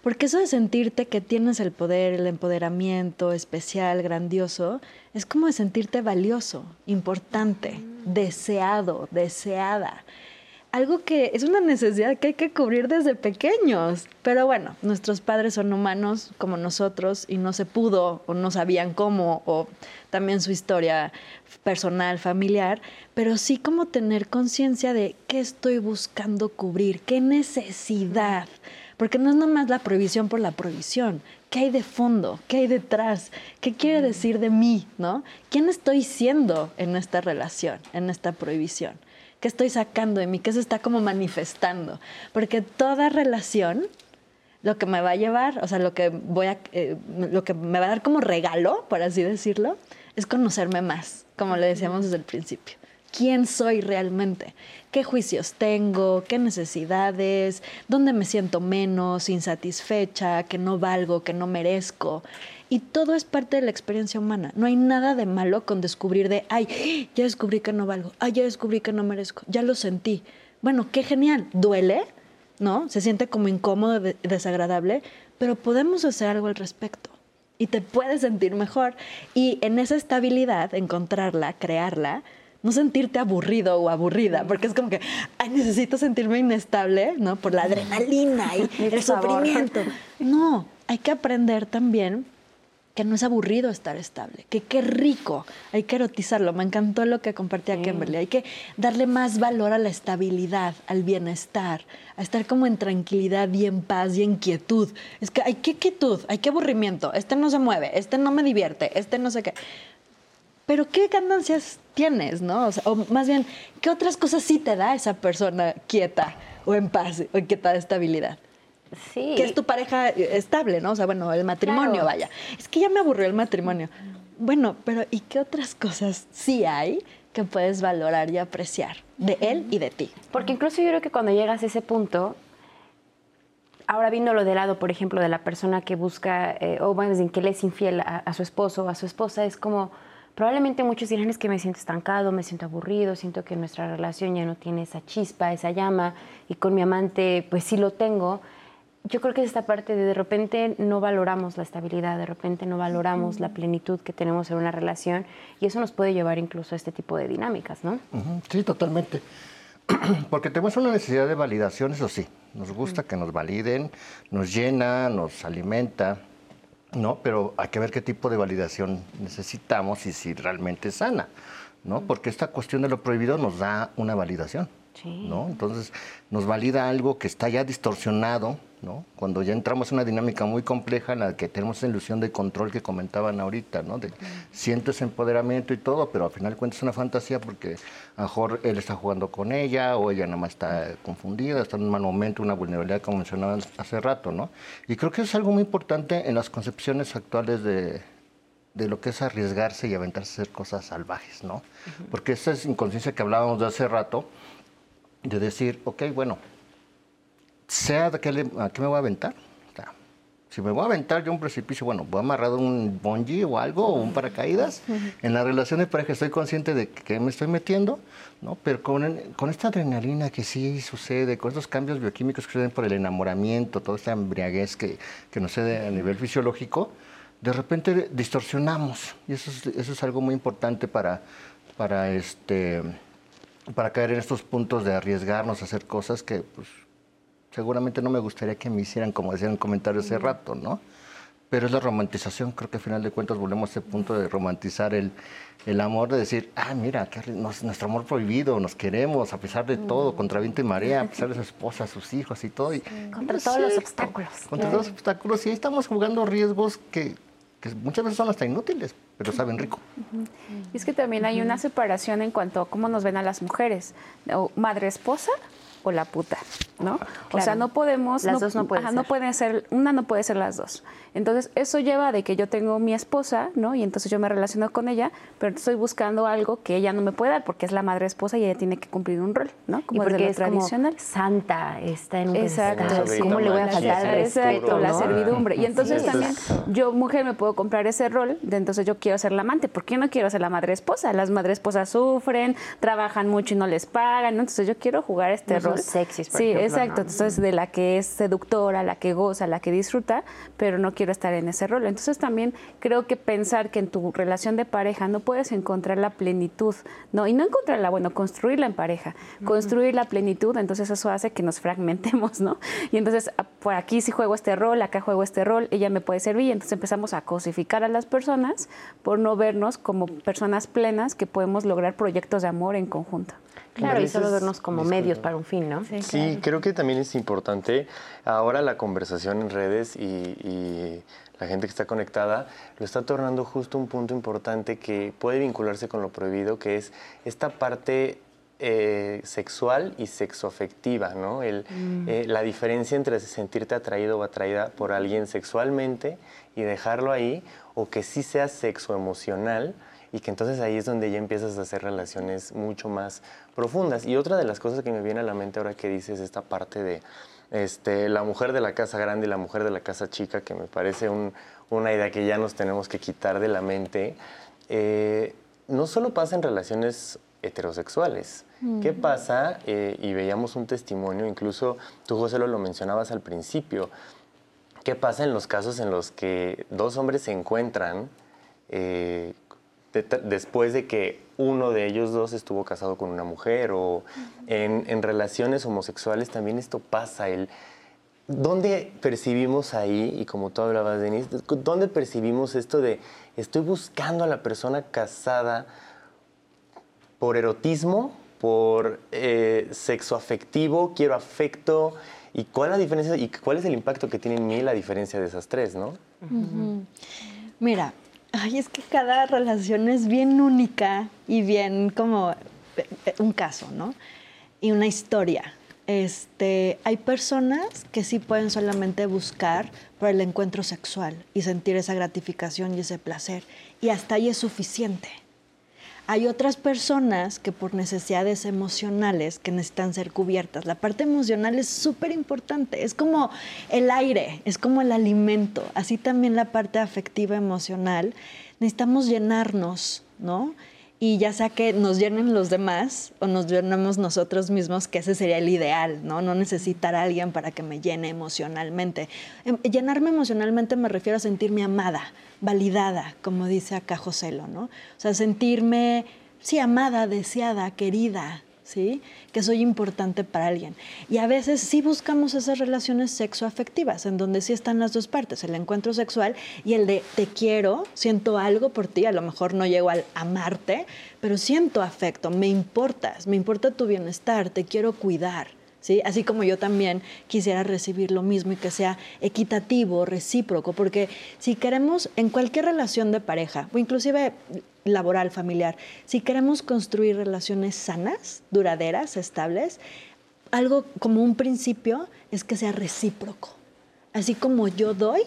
Porque eso de sentirte que tienes el poder, el empoderamiento especial, grandioso, es como de sentirte valioso, importante, deseado, deseada. Algo que es una necesidad que hay que cubrir desde pequeños. Pero bueno, nuestros padres son humanos como nosotros y no se pudo o no sabían cómo o también su historia personal, familiar, pero sí como tener conciencia de qué estoy buscando cubrir, qué necesidad. Porque no es nomás la prohibición por la prohibición. ¿Qué hay de fondo? ¿Qué hay detrás? ¿Qué quiere decir de mí? ¿no? ¿Quién estoy siendo en esta relación, en esta prohibición? ¿Qué estoy sacando de mí? ¿Qué se está como manifestando? Porque toda relación, lo que me va a llevar, o sea, lo que, voy a, eh, lo que me va a dar como regalo, por así decirlo, es conocerme más, como le decíamos desde el principio quién soy realmente, qué juicios tengo, qué necesidades, dónde me siento menos, insatisfecha, que no valgo, que no merezco. Y todo es parte de la experiencia humana. No hay nada de malo con descubrir de, ay, ya descubrí que no valgo, ay, ya descubrí que no merezco, ya lo sentí. Bueno, qué genial, duele, ¿no? Se siente como incómodo, desagradable, pero podemos hacer algo al respecto y te puedes sentir mejor. Y en esa estabilidad, encontrarla, crearla, no sentirte aburrido o aburrida, porque es como que, ay, necesito sentirme inestable, ¿no? Por la adrenalina y el sufrimiento. No, hay que aprender también que no es aburrido estar estable, que qué rico, hay que erotizarlo. Me encantó lo que compartía Kimberly, hay que darle más valor a la estabilidad, al bienestar, a estar como en tranquilidad y en paz y en quietud. Es que hay que quietud, hay que aburrimiento, este no se mueve, este no me divierte, este no sé qué. Pero ¿qué ganancias tienes, no? O, o más bien, ¿qué otras cosas sí te da esa persona quieta o en paz o quieta de estabilidad? Sí. Que es tu pareja estable, ¿no? O sea, bueno, el matrimonio, vaya. Es que ya me aburrió el matrimonio. Bueno, pero ¿y qué otras cosas sí hay que puedes valorar y apreciar de él y de ti? Porque incluso yo creo que cuando llegas a ese punto, ahora viendo lo de lado, por ejemplo, de la persona que busca, eh, o bueno, en que le es infiel a, a, su esposo o a su esposa, es como, probablemente muchos dirán es que me siento estancado, me siento aburrido, siento que nuestra relación ya no tiene esa chispa, esa llama, y con mi amante, pues sí lo tengo yo creo que es esta parte de de repente no valoramos la estabilidad, de repente no valoramos la plenitud que tenemos en una relación y eso nos puede llevar incluso a este tipo de dinámicas, ¿no? Sí, totalmente. Porque tenemos una necesidad de validación, eso sí. Nos gusta que nos validen, nos llena, nos alimenta, ¿no? Pero hay que ver qué tipo de validación necesitamos y si realmente es sana, ¿no? Porque esta cuestión de lo prohibido nos da una validación, ¿no? Entonces nos valida algo que está ya distorsionado, ¿no? Cuando ya entramos en una dinámica muy compleja en la que tenemos esa ilusión de control que comentaban ahorita, ¿no? De, Siento ese empoderamiento y todo, pero al final cuentas es una fantasía porque a lo mejor él está jugando con ella o ella nada más está confundida, está en un mal momento, una vulnerabilidad como mencionaba hace rato, ¿no? Y creo que eso es algo muy importante en las concepciones actuales de, de lo que es arriesgarse y aventarse a hacer cosas salvajes, ¿no? Porque esa es inconsciencia que hablábamos de hace rato, de decir, ok, bueno, sea de qué, le, a qué me voy a aventar. O sea, si me voy a aventar yo un precipicio, bueno, voy amarrado un bungee o algo, o un paracaídas. En la relación de pareja estoy consciente de que me estoy metiendo, ¿no? Pero con, con esta adrenalina que sí sucede, con estos cambios bioquímicos que suceden por el enamoramiento, toda esta embriaguez que, que nos sucede a nivel fisiológico, de repente distorsionamos. Y eso es, eso es algo muy importante para, para, este, para caer en estos puntos de arriesgarnos a hacer cosas que pues, seguramente no me gustaría que me hicieran, como decía en el comentario hace rato, ¿no? Pero es la romantización, creo que al final de cuentas volvemos a ese punto de romantizar el, el amor, de decir, ah, mira, que nuestro amor prohibido, nos queremos a pesar de todo, contra viento y marea, a pesar de su esposa, sus hijos y todo. Y, contra todos los obstáculos. Contra todos los obstáculos, y ahí estamos jugando riesgos que, que muchas veces son hasta inútiles, pero saben rico. Y es que también hay una separación en cuanto a cómo nos ven a las mujeres, o madre esposa o la puta, ¿no? Claro. O sea, no podemos... Las dos no pueden ajá, ser. No pueden ser, una no puede ser las dos. Entonces, eso lleva de que yo tengo mi esposa, ¿no? Y entonces yo me relaciono con ella, pero estoy buscando algo que ella no me puede dar porque es la madre esposa y ella tiene que cumplir un rol, ¿no? Como y porque desde lo es tradicional. Como santa, está en un Exacto, sí. ¿Cómo le voy a faltar al respeto? Exacto, la servidumbre. Y entonces también yo, mujer, me puedo comprar ese rol de entonces yo quiero ser la amante. ¿Por qué no quiero ser la madre esposa? Las madres esposas sufren, trabajan mucho y no les pagan, ¿no? Entonces yo quiero jugar este No rol. sexys, por Sí, ejemplo, exacto. ¿no? Entonces de la que es seductora, la que goza, la que disfruta, pero no quiero estar en ese rol. Entonces también creo que pensar que en tu relación de pareja no puedes encontrar la plenitud, ¿no? Y no encontrarla, bueno, construirla en pareja, construir la plenitud, entonces eso hace que nos fragmentemos, ¿no? Y entonces ah, por aquí sí juego este rol, acá juego este rol, ella me puede servir, y entonces empezamos a cosificar a las personas por no vernos como personas plenas que podemos lograr proyectos de amor en conjunto. Claro, y solo vernos como disculpa. medios para un fin, ¿no? Sí, creo que también es importante ahora la conversación en redes y, y la gente que está conectada lo está tornando justo un punto importante que puede vincularse con lo prohibido, que es esta parte eh, sexual y sexoafectiva, ¿no? El, eh, la diferencia entre sentirte atraído o atraída por alguien sexualmente y dejarlo ahí, o que sí sea sexo emocional y que entonces ahí es donde ya empiezas a hacer relaciones mucho más profundas. Y otra de las cosas que me viene a la mente ahora que dices esta parte de este, la mujer de la casa grande y la mujer de la casa chica, que me parece un- una idea que ya nos tenemos que quitar de la mente, eh, no solo pasa en relaciones heterosexuales. ¿Qué pasa? Eh, y veíamos un testimonio, incluso tú José lo, lo mencionabas al principio, ¿qué pasa en los casos en los que dos hombres se encuentran eh, después de que uno de ellos dos estuvo casado con una mujer o en, relaciones homosexuales también esto pasa. El, ¿Dónde percibimos ahí, y como tú hablabas, Denise, dónde percibimos esto de estoy buscando a la persona casada por erotismo, por eh, sexo afectivo, quiero afecto? ¿Y cuál es la diferencia y cuál es el impacto que tiene en mí la diferencia de esas tres, no? Mira, Ay, es que cada relación es bien única y bien como eh, eh, un caso, ¿no? Y una historia. Este, hay personas que sí pueden solamente buscar por el encuentro sexual y sentir esa gratificación y ese placer. Y hasta ahí es suficiente. Hay otras personas que por necesidades emocionales que necesitan ser cubiertas. La parte emocional es súper importante, es como el aire, es como el alimento. Así también la parte afectiva emocional. Necesitamos llenarnos, ¿no? Y ya sea que nos llenen los demás o nos llenemos nosotros mismos, que ese sería el ideal, ¿no? No necesitar a alguien para que me llene emocionalmente. Em, llenarme emocionalmente me refiero a sentirme amada, validada, como dice acá Joselo, ¿no? O sea, sentirme, sí, amada, deseada, querida, ¿sí? Que soy importante para alguien. Y a veces sí buscamos esas relaciones sexoafectivas, en donde sí están las dos partes, el encuentro sexual y el de te quiero, siento algo por ti, a lo mejor no llego al amarte, pero siento afecto, me importas, me importa tu bienestar, te quiero cuidar. ¿Sí? Así como yo también quisiera recibir lo mismo y que sea equitativo, recíproco, porque si queremos en cualquier relación de pareja, o inclusive laboral, familiar, si queremos construir relaciones sanas, duraderas, estables, algo como un principio es que sea recíproco. Así como yo doy,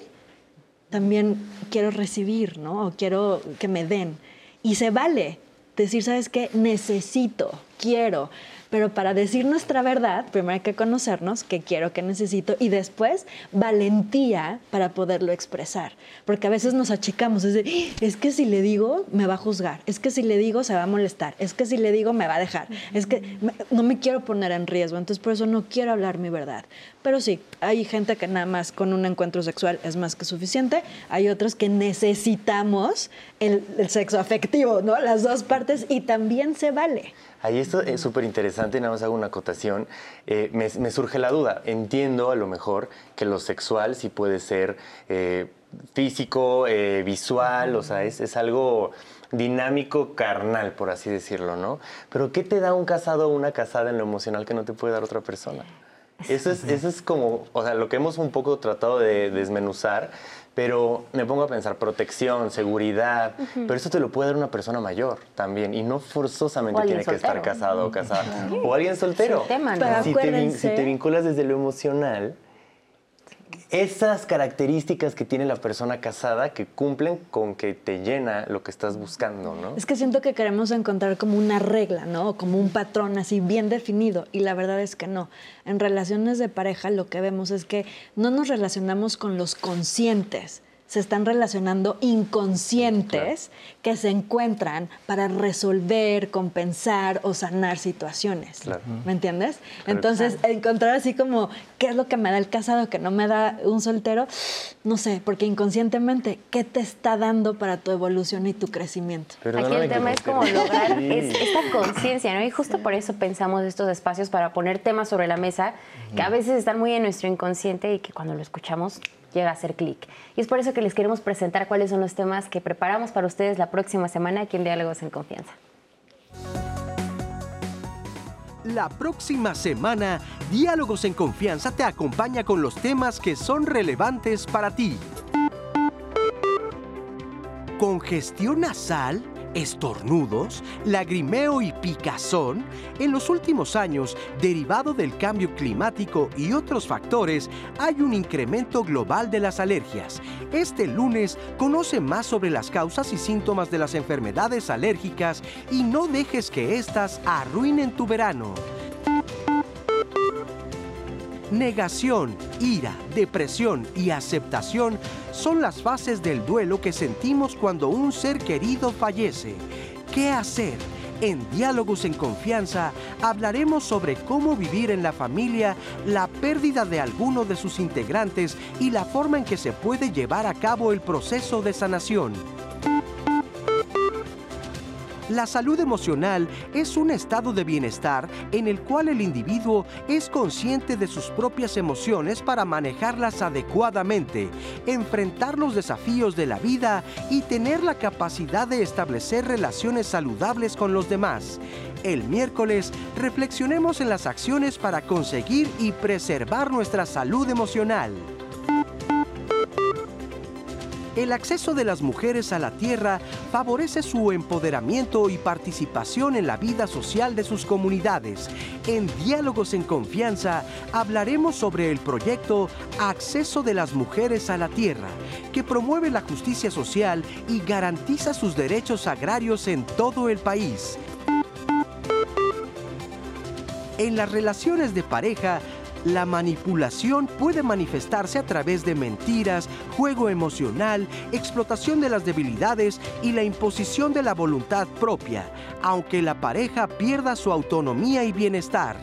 también quiero recibir, ¿no? O quiero que me den. Y se vale decir, ¿sabes qué? Necesito, quiero. Pero para decir nuestra verdad, primero hay que conocernos, qué quiero, qué necesito, y después valentía para poderlo expresar. Porque a veces nos achicamos, es, es que si le digo, me va a juzgar, es que si le digo, se va a molestar, es que si le digo, me va a dejar, es que no me quiero poner en riesgo, entonces por eso no quiero hablar mi verdad. Pero sí, hay gente que nada más con un encuentro sexual es más que suficiente, hay otros que necesitamos el, el sexo afectivo, ¿no? Las dos partes, y también se vale. Ahí esto es súper interesante, nada más hago una acotación. Eh, me, surge la duda. Entiendo a lo mejor que lo sexual sí puede ser eh, físico, eh, visual, o sea, es, es, algo dinámico, carnal, por así decirlo, ¿no? Pero ¿qué te da un casado o una casada en lo emocional que no te puede dar otra persona? Eso es, eso es como, o sea, lo que hemos un poco tratado de desmenuzar pero me pongo a pensar protección, seguridad, pero eso te lo puede dar una persona mayor también y no forzosamente tiene que estar casado o casada. O alguien soltero. si, te, si te vinculas desde lo emocional, esas características que tiene la persona casada que cumplen con que te llena lo que estás buscando, ¿no? Es que siento que queremos encontrar como una regla, ¿no? Como un patrón así bien definido y la verdad es que no. En relaciones de pareja lo que vemos es que no nos relacionamos con los conscientes se están relacionando inconscientes que se encuentran para resolver, compensar o sanar situaciones. ¿Me entiendes? Entonces, encontrar así como qué es lo que me da el casado que no me da un soltero, no sé, porque inconscientemente, ¿qué te está dando para tu evolución y tu crecimiento? Aquí el tema es como lograr esta conciencia, ¿no? Y justo por eso pensamos estos espacios para poner temas sobre la mesa que a veces están muy en nuestro inconsciente y que cuando lo escuchamos llega a hacer clic. Y es por eso que les queremos presentar cuáles son los temas que preparamos para ustedes la próxima semana aquí en Diálogos en Confianza. La próxima semana, Diálogos en Confianza te acompaña con los temas que son relevantes para ti. Congestión nasal estornudos, lagrimeo y picazón, en los últimos años, derivado del cambio climático y otros factores, hay un incremento global de las alergias. Este lunes conoce más sobre las causas y síntomas de las enfermedades alérgicas y no dejes que éstas arruinen tu verano. Negación, ira, depresión y aceptación son las fases del duelo que sentimos cuando un ser querido fallece. ¿Qué hacer? En Diálogos en Confianza hablaremos sobre cómo vivir en la familia la pérdida de alguno de sus integrantes y la forma en que se puede llevar a cabo el proceso de sanación. La salud emocional es un estado de bienestar en el cual el individuo es consciente de sus propias emociones para manejarlas adecuadamente, enfrentar los desafíos de la vida y tener la capacidad de establecer relaciones saludables con los demás. El miércoles reflexionemos en las acciones para conseguir y preservar nuestra salud emocional. El acceso de las mujeres a la tierra favorece su empoderamiento y participación en la vida social de sus comunidades. En Diálogos en Confianza hablaremos sobre el proyecto Acceso de las Mujeres a la Tierra, que promueve la justicia social y garantiza sus derechos agrarios en todo el país. En las relaciones de pareja, la manipulación puede manifestarse a través de mentiras, juego emocional, explotación de las debilidades y la imposición de la voluntad propia, aunque la pareja pierda su autonomía y bienestar.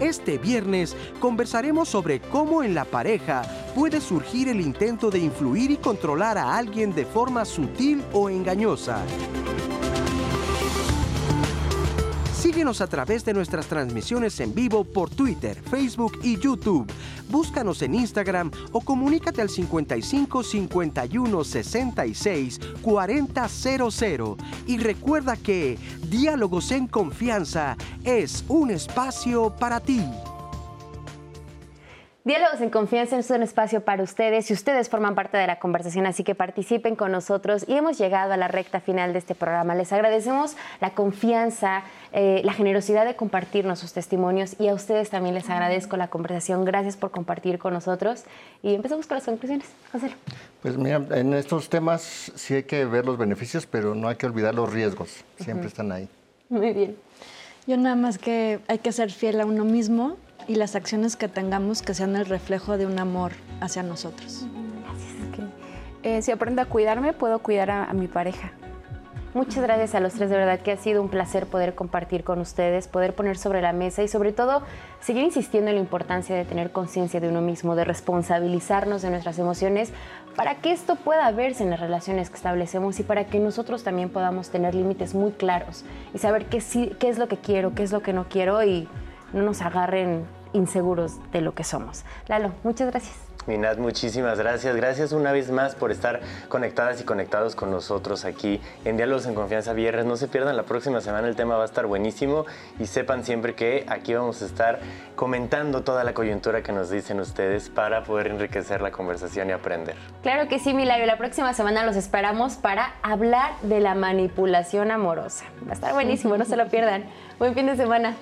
Este viernes conversaremos sobre cómo en la pareja puede surgir el intento de influir y controlar a alguien de forma sutil o engañosa. Síguenos a través de nuestras transmisiones en vivo por Twitter, Facebook y YouTube. Búscanos en Instagram o comunícate al 55 51 66 4000. Y recuerda que Diálogos en Confianza es un espacio para ti. Diálogos en Confianza es un espacio para ustedes y ustedes forman parte de la conversación, así que participen con nosotros y hemos llegado a la recta final de este programa. Les agradecemos la confianza, eh, la generosidad de compartirnos sus testimonios y a ustedes también les agradezco la conversación. Gracias por compartir con nosotros y empezamos con las conclusiones. José. Pues mira, en estos temas sí hay que ver los beneficios, pero no hay que olvidar los riesgos. Siempre están ahí. Muy bien. Yo nada más que hay que ser fiel a uno mismo y las acciones que tengamos que sean el reflejo de un amor hacia nosotros. Gracias. Eh, si aprendo a cuidarme, puedo cuidar a, mi pareja. Muchas gracias a los tres, de verdad que ha sido un placer poder compartir con ustedes, poder poner sobre la mesa y sobre todo seguir insistiendo en la importancia de tener conciencia de uno mismo, de responsabilizarnos de nuestras emociones para que esto pueda verse en las relaciones que establecemos y para que nosotros también podamos tener límites muy claros y saber qué, sí, qué es lo que quiero, qué es lo que no quiero y no nos agarren inseguros de lo que somos. Lalo, muchas gracias. Minat, muchísimas gracias. Gracias una vez más por estar conectadas y conectados con nosotros aquí en Diálogos en Confianza Viernes. No se pierdan la próxima semana, el tema va a estar buenísimo y sepan siempre que aquí vamos a estar comentando toda la coyuntura que nos dicen ustedes para poder enriquecer la conversación y aprender. Claro que sí, Milagro. La próxima semana los esperamos para hablar de la manipulación amorosa. Va a estar buenísimo, no se lo pierdan. Buen fin de semana.